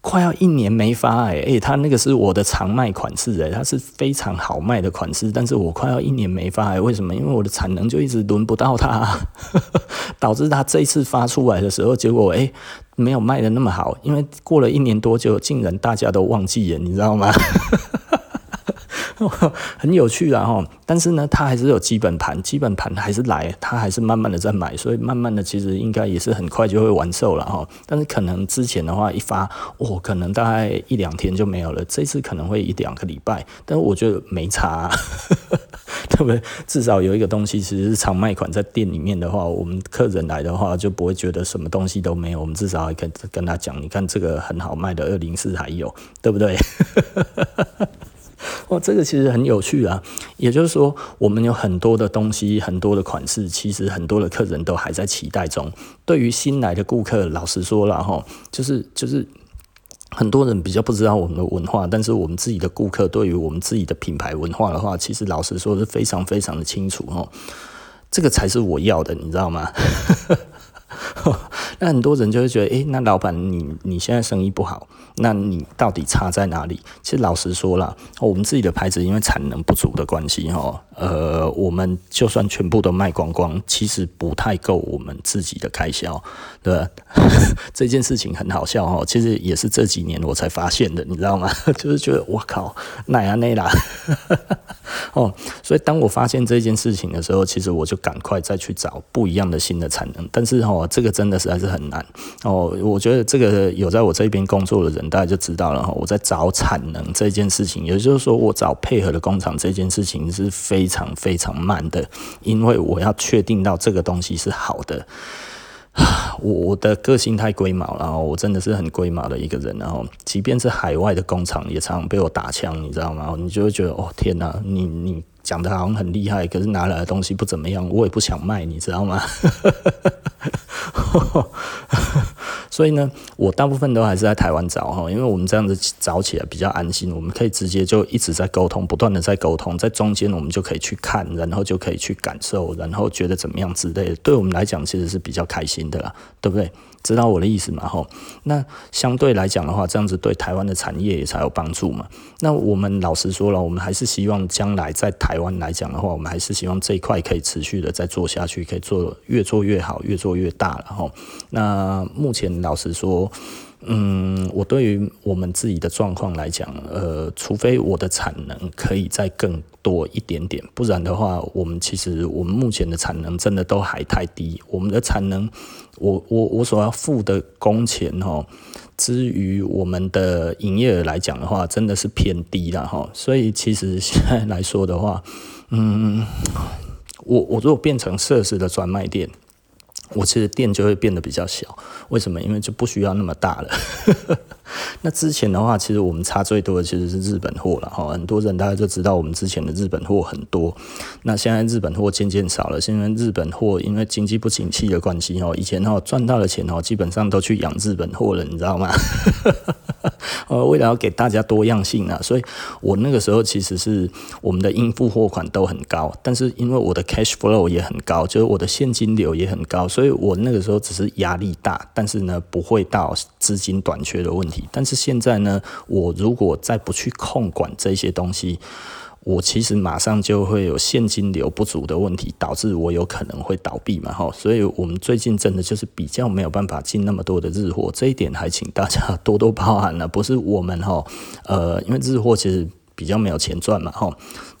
快要一年没发哎、欸，诶，它那个是我的常卖款式诶、欸，它是非常好卖的款式，但是我快要一年没发哎、为什么？因为我的产能就一直轮不到它，导致它这一次发出来的时候，结果哎、没有卖的那么好，因为过了一年多就，竟然大家都忘记了，你知道吗？很有趣啊哈，但是呢，它还是有基本盘，基本盘还是来，它还是慢慢的在买，所以慢慢的其实应该也是很快就会完售了哈。但是可能之前的话一发，哦，可能大概一两天就没有了，这次可能会一两个礼拜，但我觉得没差啊，对不对？至少有一个东西其实是常卖款，在店里面的话，我们客人来的话就不会觉得什么东西都没有，我们至少还可以跟他讲，你看这个很好卖的二零四还有，对不对？哇，这个其实很有趣啊！也就是说，我们有很多的东西，很多的款式，其实很多的客人都还在期待中。对于新来的顾客，老实说了哈，就是就是很多人比较不知道我们的文化，但是我们自己的顾客对于我们自己的品牌文化的话，其实老实说是非常非常的清楚哈。这个才是我要的，你知道吗？那很多人就会觉得，诶，那老板你你现在生意不好，那你到底差在哪里？其实老实说啦，我们自己的牌子因为产能不足的关系，哈，呃，我们就算全部都卖光光，其实不太够我们自己的开销，对吧？这件事情很好笑哈，其实也是这几年我才发现的，你知道吗？就是觉得我靠，那呀那啦，哦，所以当我发现这件事情的时候，其实我就赶快再去找不一样的新的产能，但是哈，这个真的实在是。很难哦，我觉得这个有在我这边工作的人，大家就知道了哈。我在找产能这件事情，也就是说，我找配合的工厂这件事情是非常非常慢的，因为我要确定到这个东西是好的。我的个性太龟毛了，然后我真的是很龟毛的一个人，然后即便是海外的工厂，也常常被我打枪，你知道吗？你就会觉得哦，天哪，你你讲的好像很厉害，可是拿来的东西不怎么样，我也不想卖，你知道吗？所以呢，我大部分都还是在台湾找哈，因为我们这样子找起来比较安心，我们可以直接就一直在沟通，不断的在沟通，在中间我们就可以去看，然后就可以去感受，然后觉得怎么样之类的，对我们来讲其实是比较开心的啦，对不对？知道我的意思嘛？吼，那相对来讲的话，这样子对台湾的产业也才有帮助嘛。那我们老实说了，我们还是希望将来在台湾来讲的话，我们还是希望这一块可以持续的再做下去，可以做越做越好，越做越大了吼。那目前老实说。嗯，我对于我们自己的状况来讲，呃，除非我的产能可以再更多一点点，不然的话，我们其实我们目前的产能真的都还太低。我们的产能，我我我所要付的工钱哈，之于我们的营业额来讲的话，真的是偏低了哈。所以其实现在来说的话，嗯，我我如果变成设施的专卖店。我其实店就会变得比较小。为什么？因为就不需要那么大了。那之前的话，其实我们差最多的其实是日本货了哈。很多人大家就知道我们之前的日本货很多。那现在日本货渐渐少了，现在日本货因为经济不景气的关系哦，以前哦赚到的钱哦，基本上都去养日本货了，你知道吗？呃，为了要给大家多样性啊，所以我那个时候其实是我们的应付货款都很高，但是因为我的 cash flow 也很高，就是我的现金流也很高，所以我那个时候只是压力大，但是呢不会到资金短缺的问题。但是现在呢，我如果再不去控管这些东西，我其实马上就会有现金流不足的问题，导致我有可能会倒闭嘛，哈。所以我们最近真的就是比较没有办法进那么多的日货，这一点还请大家 多多包涵了。不是我们哈，呃，因为日货其实比较没有钱赚嘛，哈。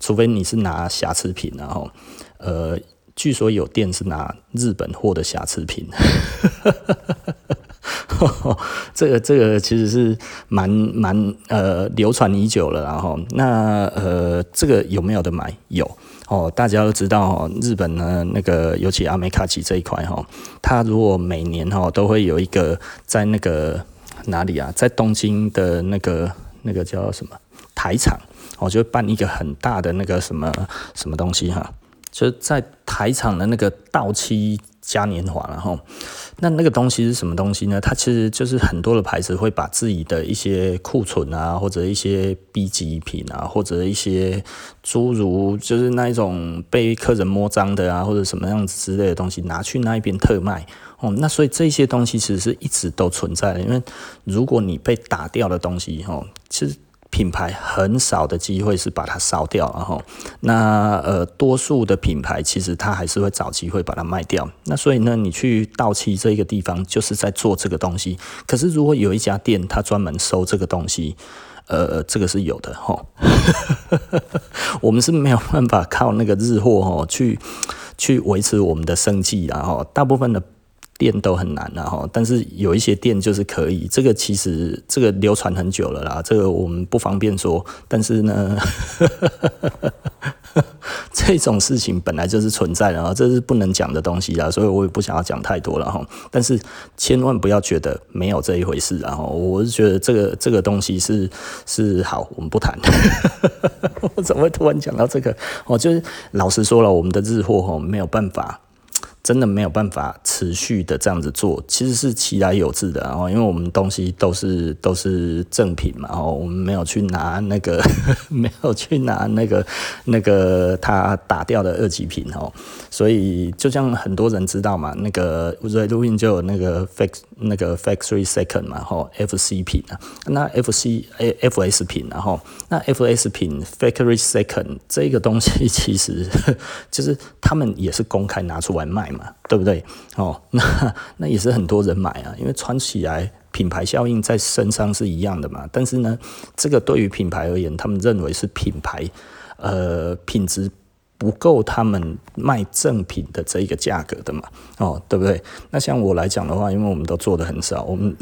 除非你是拿瑕疵品，然后，呃，据说有店是拿日本货的瑕疵品。这个这个其实是蛮蛮呃流传已久了，然后那呃这个有没有的买？有。哦，大家都知道哦，日本呢那个尤其阿美卡奇这一块哈，它如果每年哈都会有一个在那个哪里啊，在东京的那个那个叫什么？台场，我就办一个很大的那个什么什么东西哈，就是在台场的那个稻妻嘉年华，然后。那那个东西是什么东西呢？它其实就是很多的牌子会把自己的一些库存啊，或者一些 B 级品啊，或者一些诸如就是那一种被客人摸脏的啊，或者什么样子之类的东西拿去那一边特卖哦。那所以这些东西其实是一直都存在的，因为如果你被打掉的东西哦，其实。品牌很少的机会是把它烧掉，然后那呃多数的品牌其实它还是会找机会把它卖掉。那所以呢，你去到期这一个地方就是在做这个东西。可是如果有一家店它专门收这个东西，呃，这个是有的哈。我们是没有办法靠那个日货哈去去维持我们的生计，然后大部分的。店都很难，然后，但是有一些店就是可以。这个其实这个流传很久了啦，这个我们不方便说。但是呢，这种事情本来就是存在的啊，这是不能讲的东西啊，所以我也不想要讲太多了哈。但是千万不要觉得没有这一回事，然后我是觉得这个这个东西是是好，我们不谈。我怎么会突然讲到这个？我就是老实说了，我们的日货哈没有办法。真的没有办法持续的这样子做，其实是其来有致的，然后因为我们东西都是都是正品嘛，然后我们没有去拿那个 没有去拿那个那个他打掉的二级品哦，所以就像很多人知道嘛，那个在录音就有那个 fix 那个 Factory Second 嘛，吼 FC 品啊，那 FC FS 品，然后那 FS 品 Factory Second 这个东西 其实就是他们也是公开拿出来卖嘛。对不对？哦，那那也是很多人买啊，因为穿起来品牌效应在身上是一样的嘛。但是呢，这个对于品牌而言，他们认为是品牌呃品质不够，他们卖正品的这一个价格的嘛。哦，对不对？那像我来讲的话，因为我们都做的很少，我们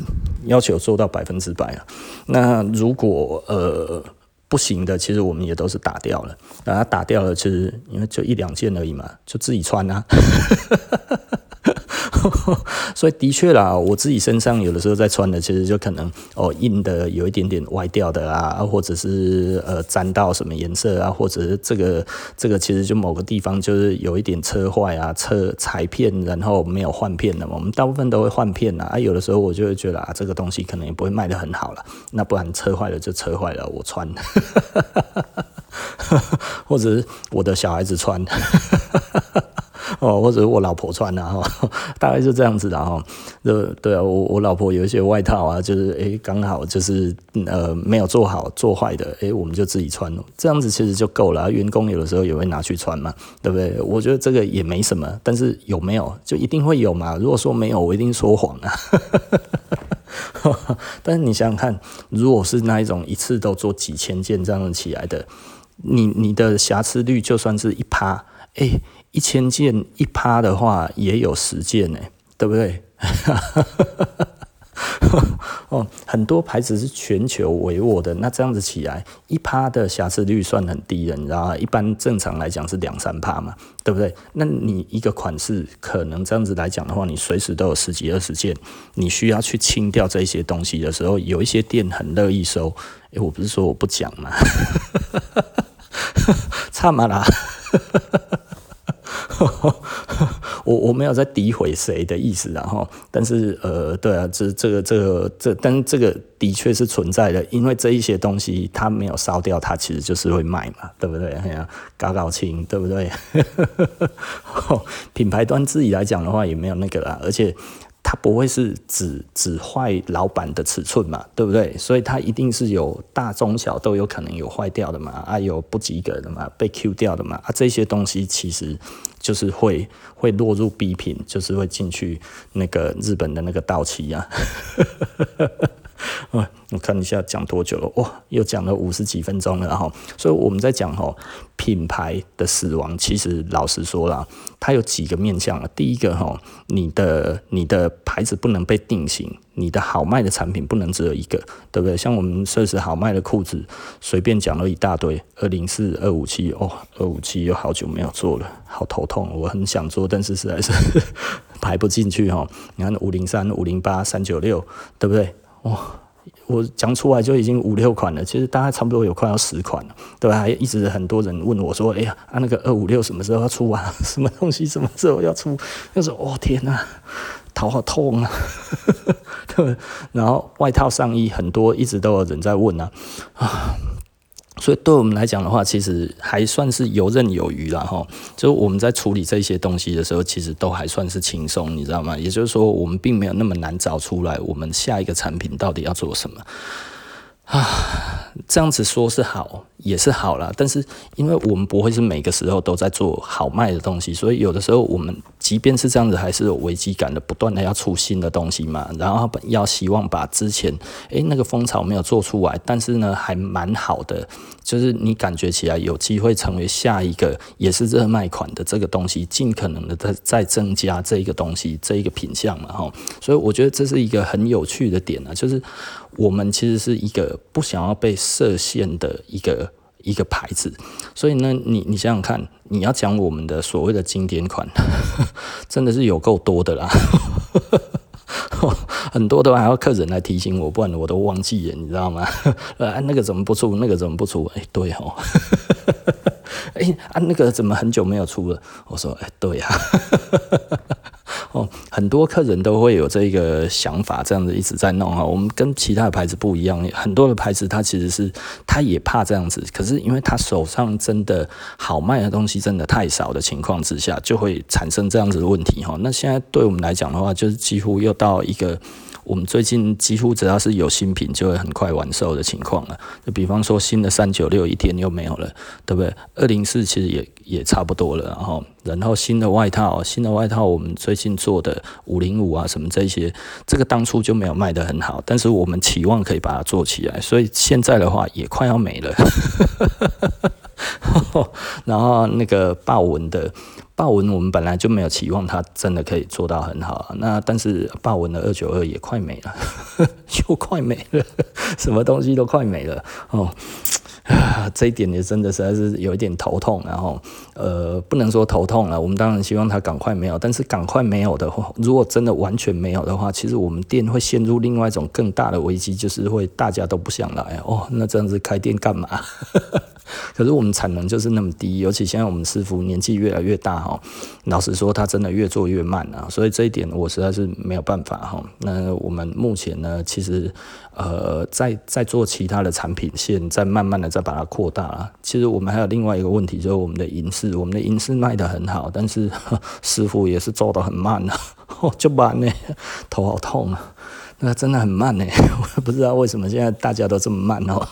要求做到百分之百啊。那如果呃。不行的，其实我们也都是打掉了，把它打掉了，其实因为就一两件而已嘛，就自己穿啊。所以的确啦，我自己身上有的时候在穿的，其实就可能哦印的有一点点歪掉的啊，或者是呃沾到什么颜色啊，或者是这个这个其实就某个地方就是有一点车坏啊，车裁片然后没有换片的嘛，我们大部分都会换片啊，啊有的时候我就会觉得啊这个东西可能也不会卖得很好了，那不然车坏了就车坏了，我穿，或者是我的小孩子穿。哦，或者我老婆穿的哈，大概是这样子的哈。对对啊，我我老婆有一些外套啊，就是诶，刚好就是呃没有做好做坏的，诶，我们就自己穿了，这样子其实就够了。员工有的时候也会拿去穿嘛，对不对？我觉得这个也没什么，但是有没有就一定会有嘛。如果说没有，我一定说谎啊。但是你想想看，如果是那一种一次都做几千件这样子起来的，你你的瑕疵率就算是一趴，诶。一千件一趴的话，也有十件呢，对不对？哦，很多牌子是全球委握的，那这样子起来，一趴的瑕疵率算很低的，你知道吗？一般正常来讲是两三趴嘛，对不对？那你一个款式可能这样子来讲的话，你随时都有十几二十件，你需要去清掉这些东西的时候，有一些店很乐意收。诶，我不是说我不讲嘛，差嘛啦。我我没有在诋毁谁的意思，然后，但是呃，对啊，这这个这个这，但是这个的确是存在的，因为这一些东西它没有烧掉，它其实就是会卖嘛，对不对？哎呀，搞搞清，对不对？品牌端自己来讲的话，也没有那个啦，而且。它不会是只只坏老板的尺寸嘛，对不对？所以它一定是有大中小都有可能有坏掉的嘛，啊有不及格的嘛，被 Q 掉的嘛，啊这些东西其实就是会会落入 B 品，就是会进去那个日本的那个道期啊。啊，我看一下讲多久了，哇，又讲了五十几分钟了，哈，所以我们在讲吼品牌的死亡，其实老实说啦，它有几个面向啊。第一个哈，你的你的牌子不能被定型，你的好卖的产品不能只有一个，对不对？像我们设置好卖的裤子，随便讲了一大堆，二零四、二五七，哦，二五七又好久没有做了，好头痛，我很想做，但是实在是 排不进去哈。你看五零三、五零八、三九六，对不对？哦，我讲出来就已经五六款了，其实大概差不多有快要十款了，对吧？还一直很多人问我说：“哎呀，啊那个二五六什么时候要出啊？什么东西什么时候要出？”那时候，哦天呐，头好痛啊！对，然后外套上衣很多，一直都有人在问啊啊。所以对我们来讲的话，其实还算是游刃有余了哈。就我们在处理这些东西的时候，其实都还算是轻松，你知道吗？也就是说，我们并没有那么难找出来，我们下一个产品到底要做什么。啊，这样子说是好，也是好啦。但是因为我们不会是每个时候都在做好卖的东西，所以有的时候我们即便是这样子，还是有危机感的，不断的要出新的东西嘛。然后要希望把之前诶、那个风潮没有做出来，但是呢还蛮好的，就是你感觉起来有机会成为下一个也是热卖款的这个东西，尽可能的再再增加这一个东西这一个品相嘛哈。所以我觉得这是一个很有趣的点啊，就是。我们其实是一个不想要被设限的一个一个牌子，所以呢，你你想想看，你要讲我们的所谓的经典款，真的是有够多的啦，很多都还要客人来提醒我，不然我都忘记了，你知道吗？啊，那个怎么不出？那个怎么不出？哎，对哦，哎啊，那个怎么很久没有出了？我说，哎，对呀。哦，很多客人都会有这个想法，这样子一直在弄哈。我们跟其他的牌子不一样，很多的牌子它其实是他也怕这样子，可是因为他手上真的好卖的东西真的太少的情况之下，就会产生这样子的问题哈。那现在对我们来讲的话，就是几乎又到一个。我们最近几乎只要是有新品，就会很快完售的情况了。就比方说新的三九六一天又没有了，对不对？二零四其实也也差不多了，然后然后新的外套，新的外套我们最近做的五零五啊什么这些，这个当初就没有卖得很好，但是我们期望可以把它做起来，所以现在的话也快要没了。然后那个豹纹的。豹纹我们本来就没有期望它真的可以做到很好，那但是豹纹的二九二也快没了，又快没了，什么东西都快没了哦，这一点也真的实在是有一点头痛，然后呃不能说头痛了，我们当然希望它赶快没有，但是赶快没有的话，如果真的完全没有的话，其实我们店会陷入另外一种更大的危机，就是会大家都不想来哦，那这样子开店干嘛？可是我们产能就是那么低，尤其现在我们师傅年纪越来越大哈，老实说他真的越做越慢啊，所以这一点我实在是没有办法哈。那我们目前呢，其实呃在在做其他的产品线，在慢慢的在把它扩大了。其实我们还有另外一个问题，就是我们的银饰，我们的银饰卖得很好，但是 师傅也是做得很慢啊，就慢呢，头好痛啊，那真的很慢呢，我也不知道为什么现在大家都这么慢哦。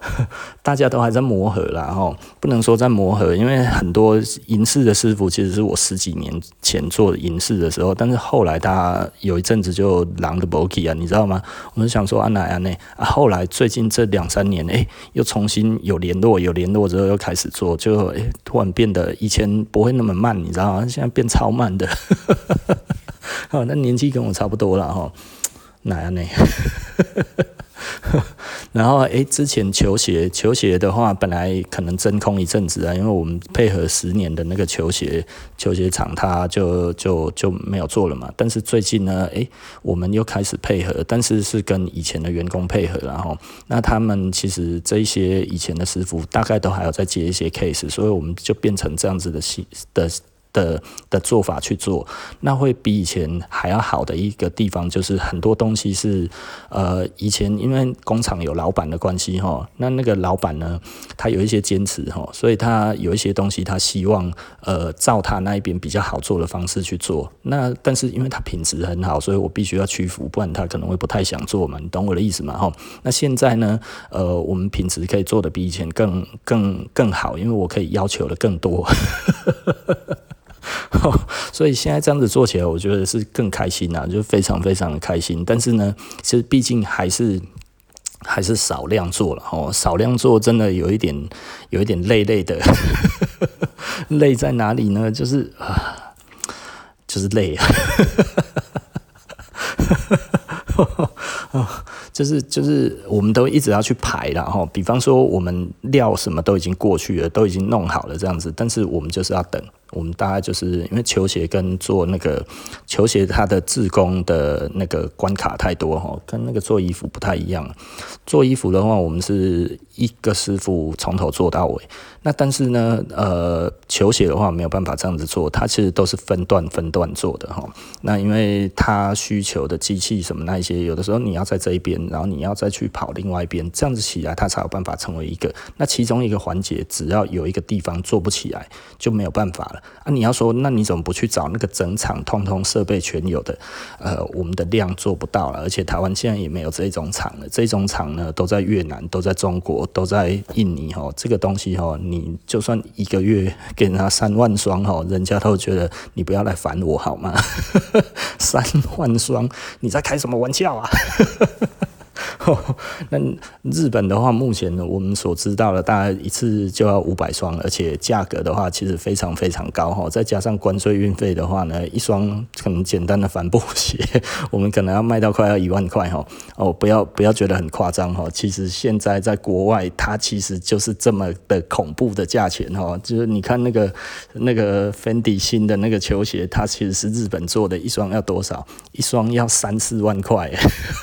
大家都还在磨合啦，吼，不能说在磨合，因为很多银饰的师傅其实是我十几年前做银饰的时候，但是后来他有一阵子就狼的 b o k y 啊，你知道吗？我们想说啊，哪样呢？啊，后来最近这两三年，哎、又重新有联络，有联络之后又开始做，就、突然变得以前不会那么慢，你知道吗？现在变超慢的。哦，那年纪跟我差不多了哈，哪样呢？然后，诶，之前球鞋，球鞋的话，本来可能真空一阵子啊，因为我们配合十年的那个球鞋球鞋厂，它就就就没有做了嘛。但是最近呢，诶，我们又开始配合，但是是跟以前的员工配合，然后那他们其实这些以前的师傅，大概都还有再接一些 case，所以我们就变成这样子的系的。的的做法去做，那会比以前还要好的一个地方，就是很多东西是，呃，以前因为工厂有老板的关系哈，那那个老板呢，他有一些坚持哈，所以他有一些东西他希望，呃，照他那一边比较好做的方式去做。那但是因为他品质很好，所以我必须要屈服，不然他可能会不太想做嘛，你懂我的意思吗？哈，那现在呢，呃，我们品质可以做的比以前更更更好，因为我可以要求的更多。所以现在这样子做起来，我觉得是更开心呐，就非常非常的开心。但是呢，其实毕竟还是还是少量做了哦，少量做真的有一点有一点累累的，累在哪里呢？就是啊，就是累啊。就 是就是，我们都一直要去排了哈。比方说，我们料什么都已经过去了，都已经弄好了这样子，但是我们就是要等。我们大概就是因为球鞋跟做那个球鞋，它的制工的那个关卡太多哈，跟那个做衣服不太一样。做衣服的话，我们是一个师傅从头做到尾。那但是呢，呃，球鞋的话没有办法这样子做，它其实都是分段分段做的哈。那因为它需求的机器什么那一些，有的时候你要在这一边，然后你要再去跑另外一边，这样子起来它才有办法成为一个。那其中一个环节，只要有一个地方做不起来，就没有办法了啊。你要说，那你怎么不去找那个整厂通通设备全有的？呃，我们的量做不到了，而且台湾现在也没有这种厂了。这种厂呢，都在越南，都在中国，都在印尼哦。这个东西哦。你就算一个月 给人家三万双哦，人家都觉得你不要来烦我好吗？三万双，你在开什么玩笑啊？那日本的话，目前呢，我们所知道的，大概一次就要五百双，而且价格的话，其实非常非常高哈。再加上关税运费的话呢，一双可能简单的帆布鞋，我们可能要卖到快要一万块哈。哦，不要不要觉得很夸张哈。其实现在在国外，它其实就是这么的恐怖的价钱哈。就是你看那个那个 Fendi 新的那个球鞋，它其实是日本做的，一双要多少？一双要三四万块，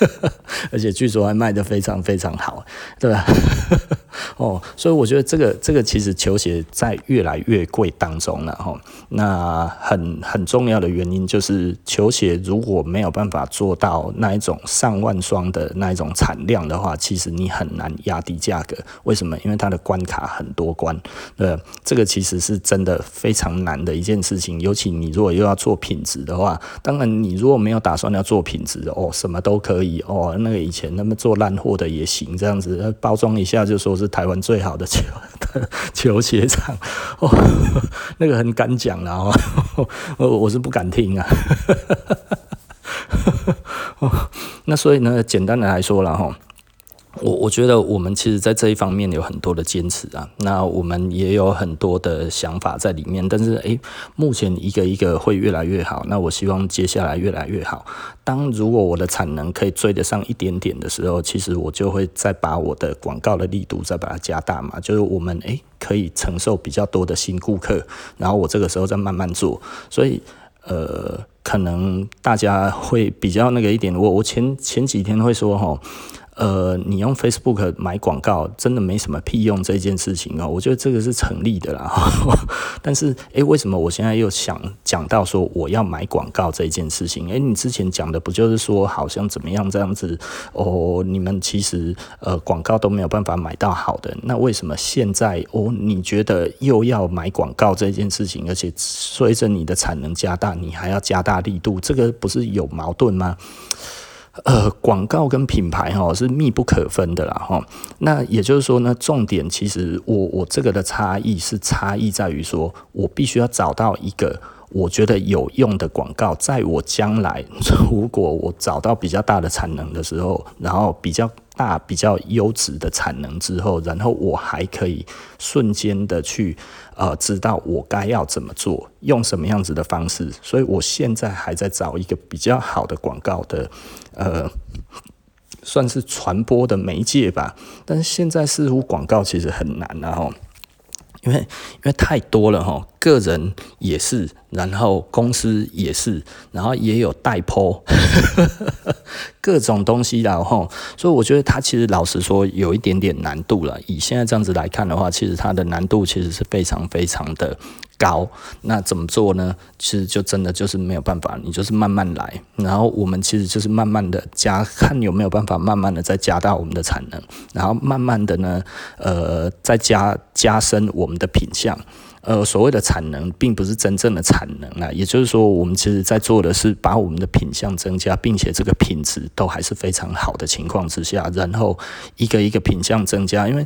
而且据说。还卖的非常非常好，对吧？哦，所以我觉得这个这个其实球鞋在越来越贵当中了哈。那很很重要的原因就是球鞋如果没有办法做到那一种上万双的那一种产量的话，其实你很难压低价格。为什么？因为它的关卡很多关，呃，这个其实是真的非常难的一件事情。尤其你如果又要做品质的话，当然你如果没有打算要做品质哦，什么都可以哦。那个以前那么做烂货的也行，这样子包装一下就说是台湾最好的 球球鞋厂哦，那个很敢讲了哦，我我是不敢听啊。那所以呢，简单的来说了哈。我我觉得我们其实，在这一方面有很多的坚持啊，那我们也有很多的想法在里面，但是诶，目前一个一个会越来越好，那我希望接下来越来越好。当如果我的产能可以追得上一点点的时候，其实我就会再把我的广告的力度再把它加大嘛，就是我们诶可以承受比较多的新顾客，然后我这个时候再慢慢做，所以呃，可能大家会比较那个一点，我我前前几天会说齁。呃，你用 Facebook 买广告真的没什么屁用这件事情哦，我觉得这个是成立的啦。但是，诶，为什么我现在又想讲到说我要买广告这件事情？诶，你之前讲的不就是说好像怎么样这样子哦？你们其实呃广告都没有办法买到好的，那为什么现在哦你觉得又要买广告这件事情，而且随着你的产能加大，你还要加大力度，这个不是有矛盾吗？呃，广告跟品牌哈是密不可分的啦哈。那也就是说呢，重点其实我我这个的差异是差异在于说，我必须要找到一个我觉得有用的广告，在我将来 如果我找到比较大的产能的时候，然后比较大、比较优质的产能之后，然后我还可以瞬间的去呃知道我该要怎么做，用什么样子的方式。所以我现在还在找一个比较好的广告的呃。算是传播的媒介吧，但是现在似乎广告其实很难了哈，因为因为太多了哈，个人也是，然后公司也是，然后也有代 po，各种东西然后，所以我觉得它其实老实说有一点点难度了。以现在这样子来看的话，其实它的难度其实是非常非常的。高，那怎么做呢？其实就真的就是没有办法，你就是慢慢来，然后我们其实就是慢慢的加，看有没有办法慢慢的再加大我们的产能，然后慢慢的呢，呃，再加加深我们的品相。呃，所谓的产能，并不是真正的产能啊，也就是说，我们其实在做的是把我们的品相增加，并且这个品质都还是非常好的情况之下，然后一个一个品相增加，因为。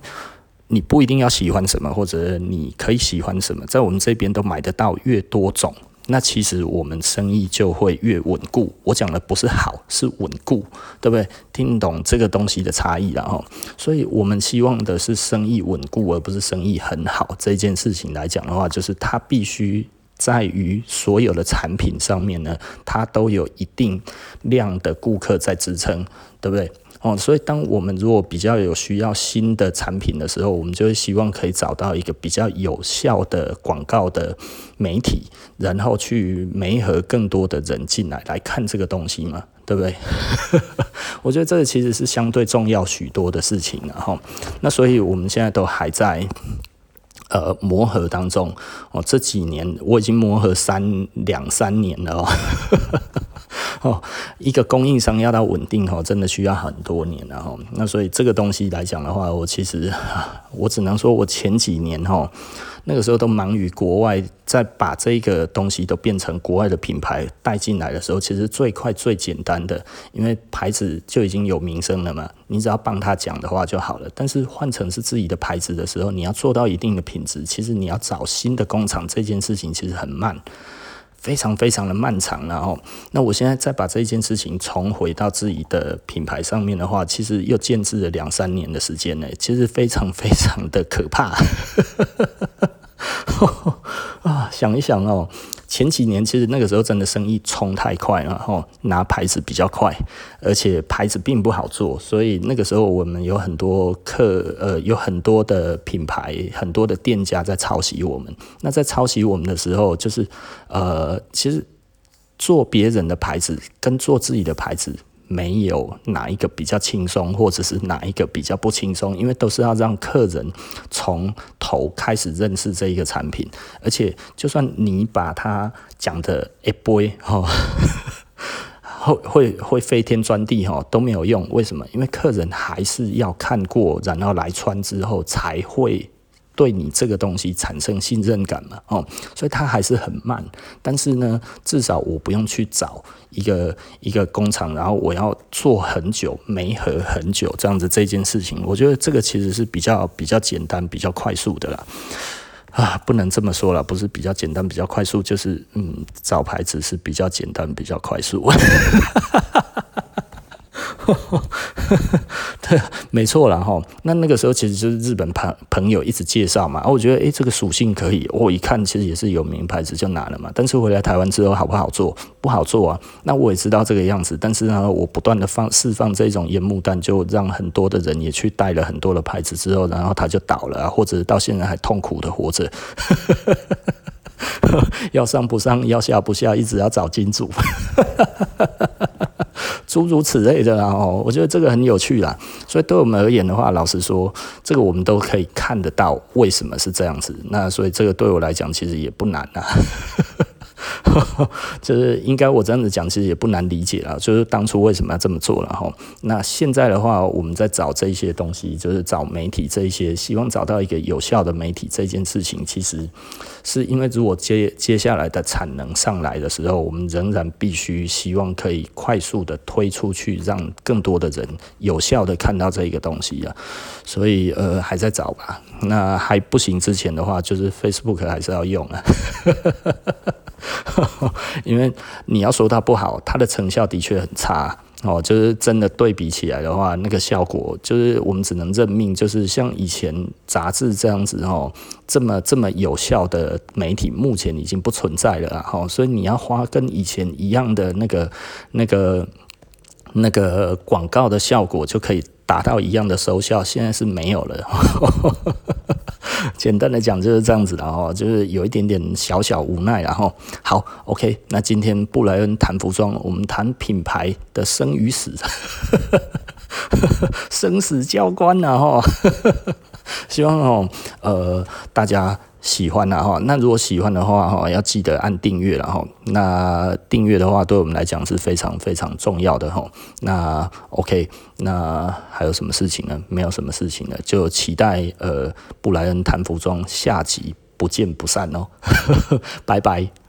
你不一定要喜欢什么，或者你可以喜欢什么，在我们这边都买得到越多种，那其实我们生意就会越稳固。我讲的不是好，是稳固，对不对？听懂这个东西的差异了哈。所以我们希望的是生意稳固，而不是生意很好。这件事情来讲的话，就是它必须在于所有的产品上面呢，它都有一定量的顾客在支撑，对不对？哦，所以当我们如果比较有需要新的产品的时候，我们就会希望可以找到一个比较有效的广告的媒体，然后去媒合更多的人进来来看这个东西嘛，对不对？我觉得这个其实是相对重要许多的事情，然后那所以我们现在都还在呃磨合当中。哦，这几年我已经磨合三两三年了哦。哦，一个供应商要到稳定哦，真的需要很多年了哈。那所以这个东西来讲的话，我其实我只能说，我前几年哈，那个时候都忙于国外，在把这个东西都变成国外的品牌带进来的时候，其实最快最简单的，因为牌子就已经有名声了嘛，你只要帮他讲的话就好了。但是换成是自己的牌子的时候，你要做到一定的品质，其实你要找新的工厂这件事情其实很慢。非常非常的漫长，然后，那我现在再把这一件事情重回到自己的品牌上面的话，其实又建置了两三年的时间呢，其实非常非常的可怕。啊，想一想哦。前几年其实那个时候真的生意冲太快了，然后拿牌子比较快，而且牌子并不好做，所以那个时候我们有很多客，呃，有很多的品牌，很多的店家在抄袭我们。那在抄袭我们的时候，就是呃，其实做别人的牌子跟做自己的牌子。没有哪一个比较轻松，或者是哪一个比较不轻松，因为都是要让客人从头开始认识这一个产品，而且就算你把它讲的一杯哈，会会会飞天钻地哈都没有用，为什么？因为客人还是要看过，然后来穿之后才会。对你这个东西产生信任感嘛？哦，所以它还是很慢。但是呢，至少我不用去找一个一个工厂，然后我要做很久、没合很久这样子这件事情，我觉得这个其实是比较比较简单、比较快速的啦。啊，不能这么说了，不是比较简单、比较快速，就是嗯，找牌子是比较简单、比较快速。对，没错了哈。那那个时候其实就是日本朋朋友一直介绍嘛，我觉得诶，这个属性可以，我一看其实也是有名牌子就拿了嘛。但是回来台湾之后好不好做？不好做啊。那我也知道这个样子，但是呢，我不断的放释放这种烟幕弹，就让很多的人也去带了很多的牌子之后，然后他就倒了，或者到现在还痛苦的活着。要上不上，要下不下，一直要找金主。诸如此类的啦，哦，我觉得这个很有趣啦。所以对我们而言的话，老实说，这个我们都可以看得到为什么是这样子。那所以这个对我来讲，其实也不难啊。就是应该我这样子讲，其实也不难理解了。就是当初为什么要这么做了哈？那现在的话，我们在找这些东西，就是找媒体这一些，希望找到一个有效的媒体这件事情，其实是因为如果接接下来的产能上来的时候，我们仍然必须希望可以快速的推出去，让更多的人有效的看到这一个东西啊。所以呃，还在找吧。那还不行之前的话，就是 Facebook 还是要用啊。因为你要说它不好，它的成效的确很差哦，就是真的对比起来的话，那个效果就是我们只能认命，就是像以前杂志这样子哦，这么这么有效的媒体，目前已经不存在了啊。哈，所以你要花跟以前一样的那个那个那个广告的效果，就可以达到一样的收效，现在是没有了。简单的讲就是这样子的哦，就是有一点点小小无奈，然后好，OK，那今天布莱恩谈服装，我们谈品牌的生与死，生死交关呐哈，希望哦，呃，大家。喜欢的哈，那如果喜欢的话哈，要记得按订阅了哈。那订阅的话，对我们来讲是非常非常重要的哈。那 OK，那还有什么事情呢？没有什么事情了，就期待呃布莱恩谈服装下集不见不散哦。拜拜。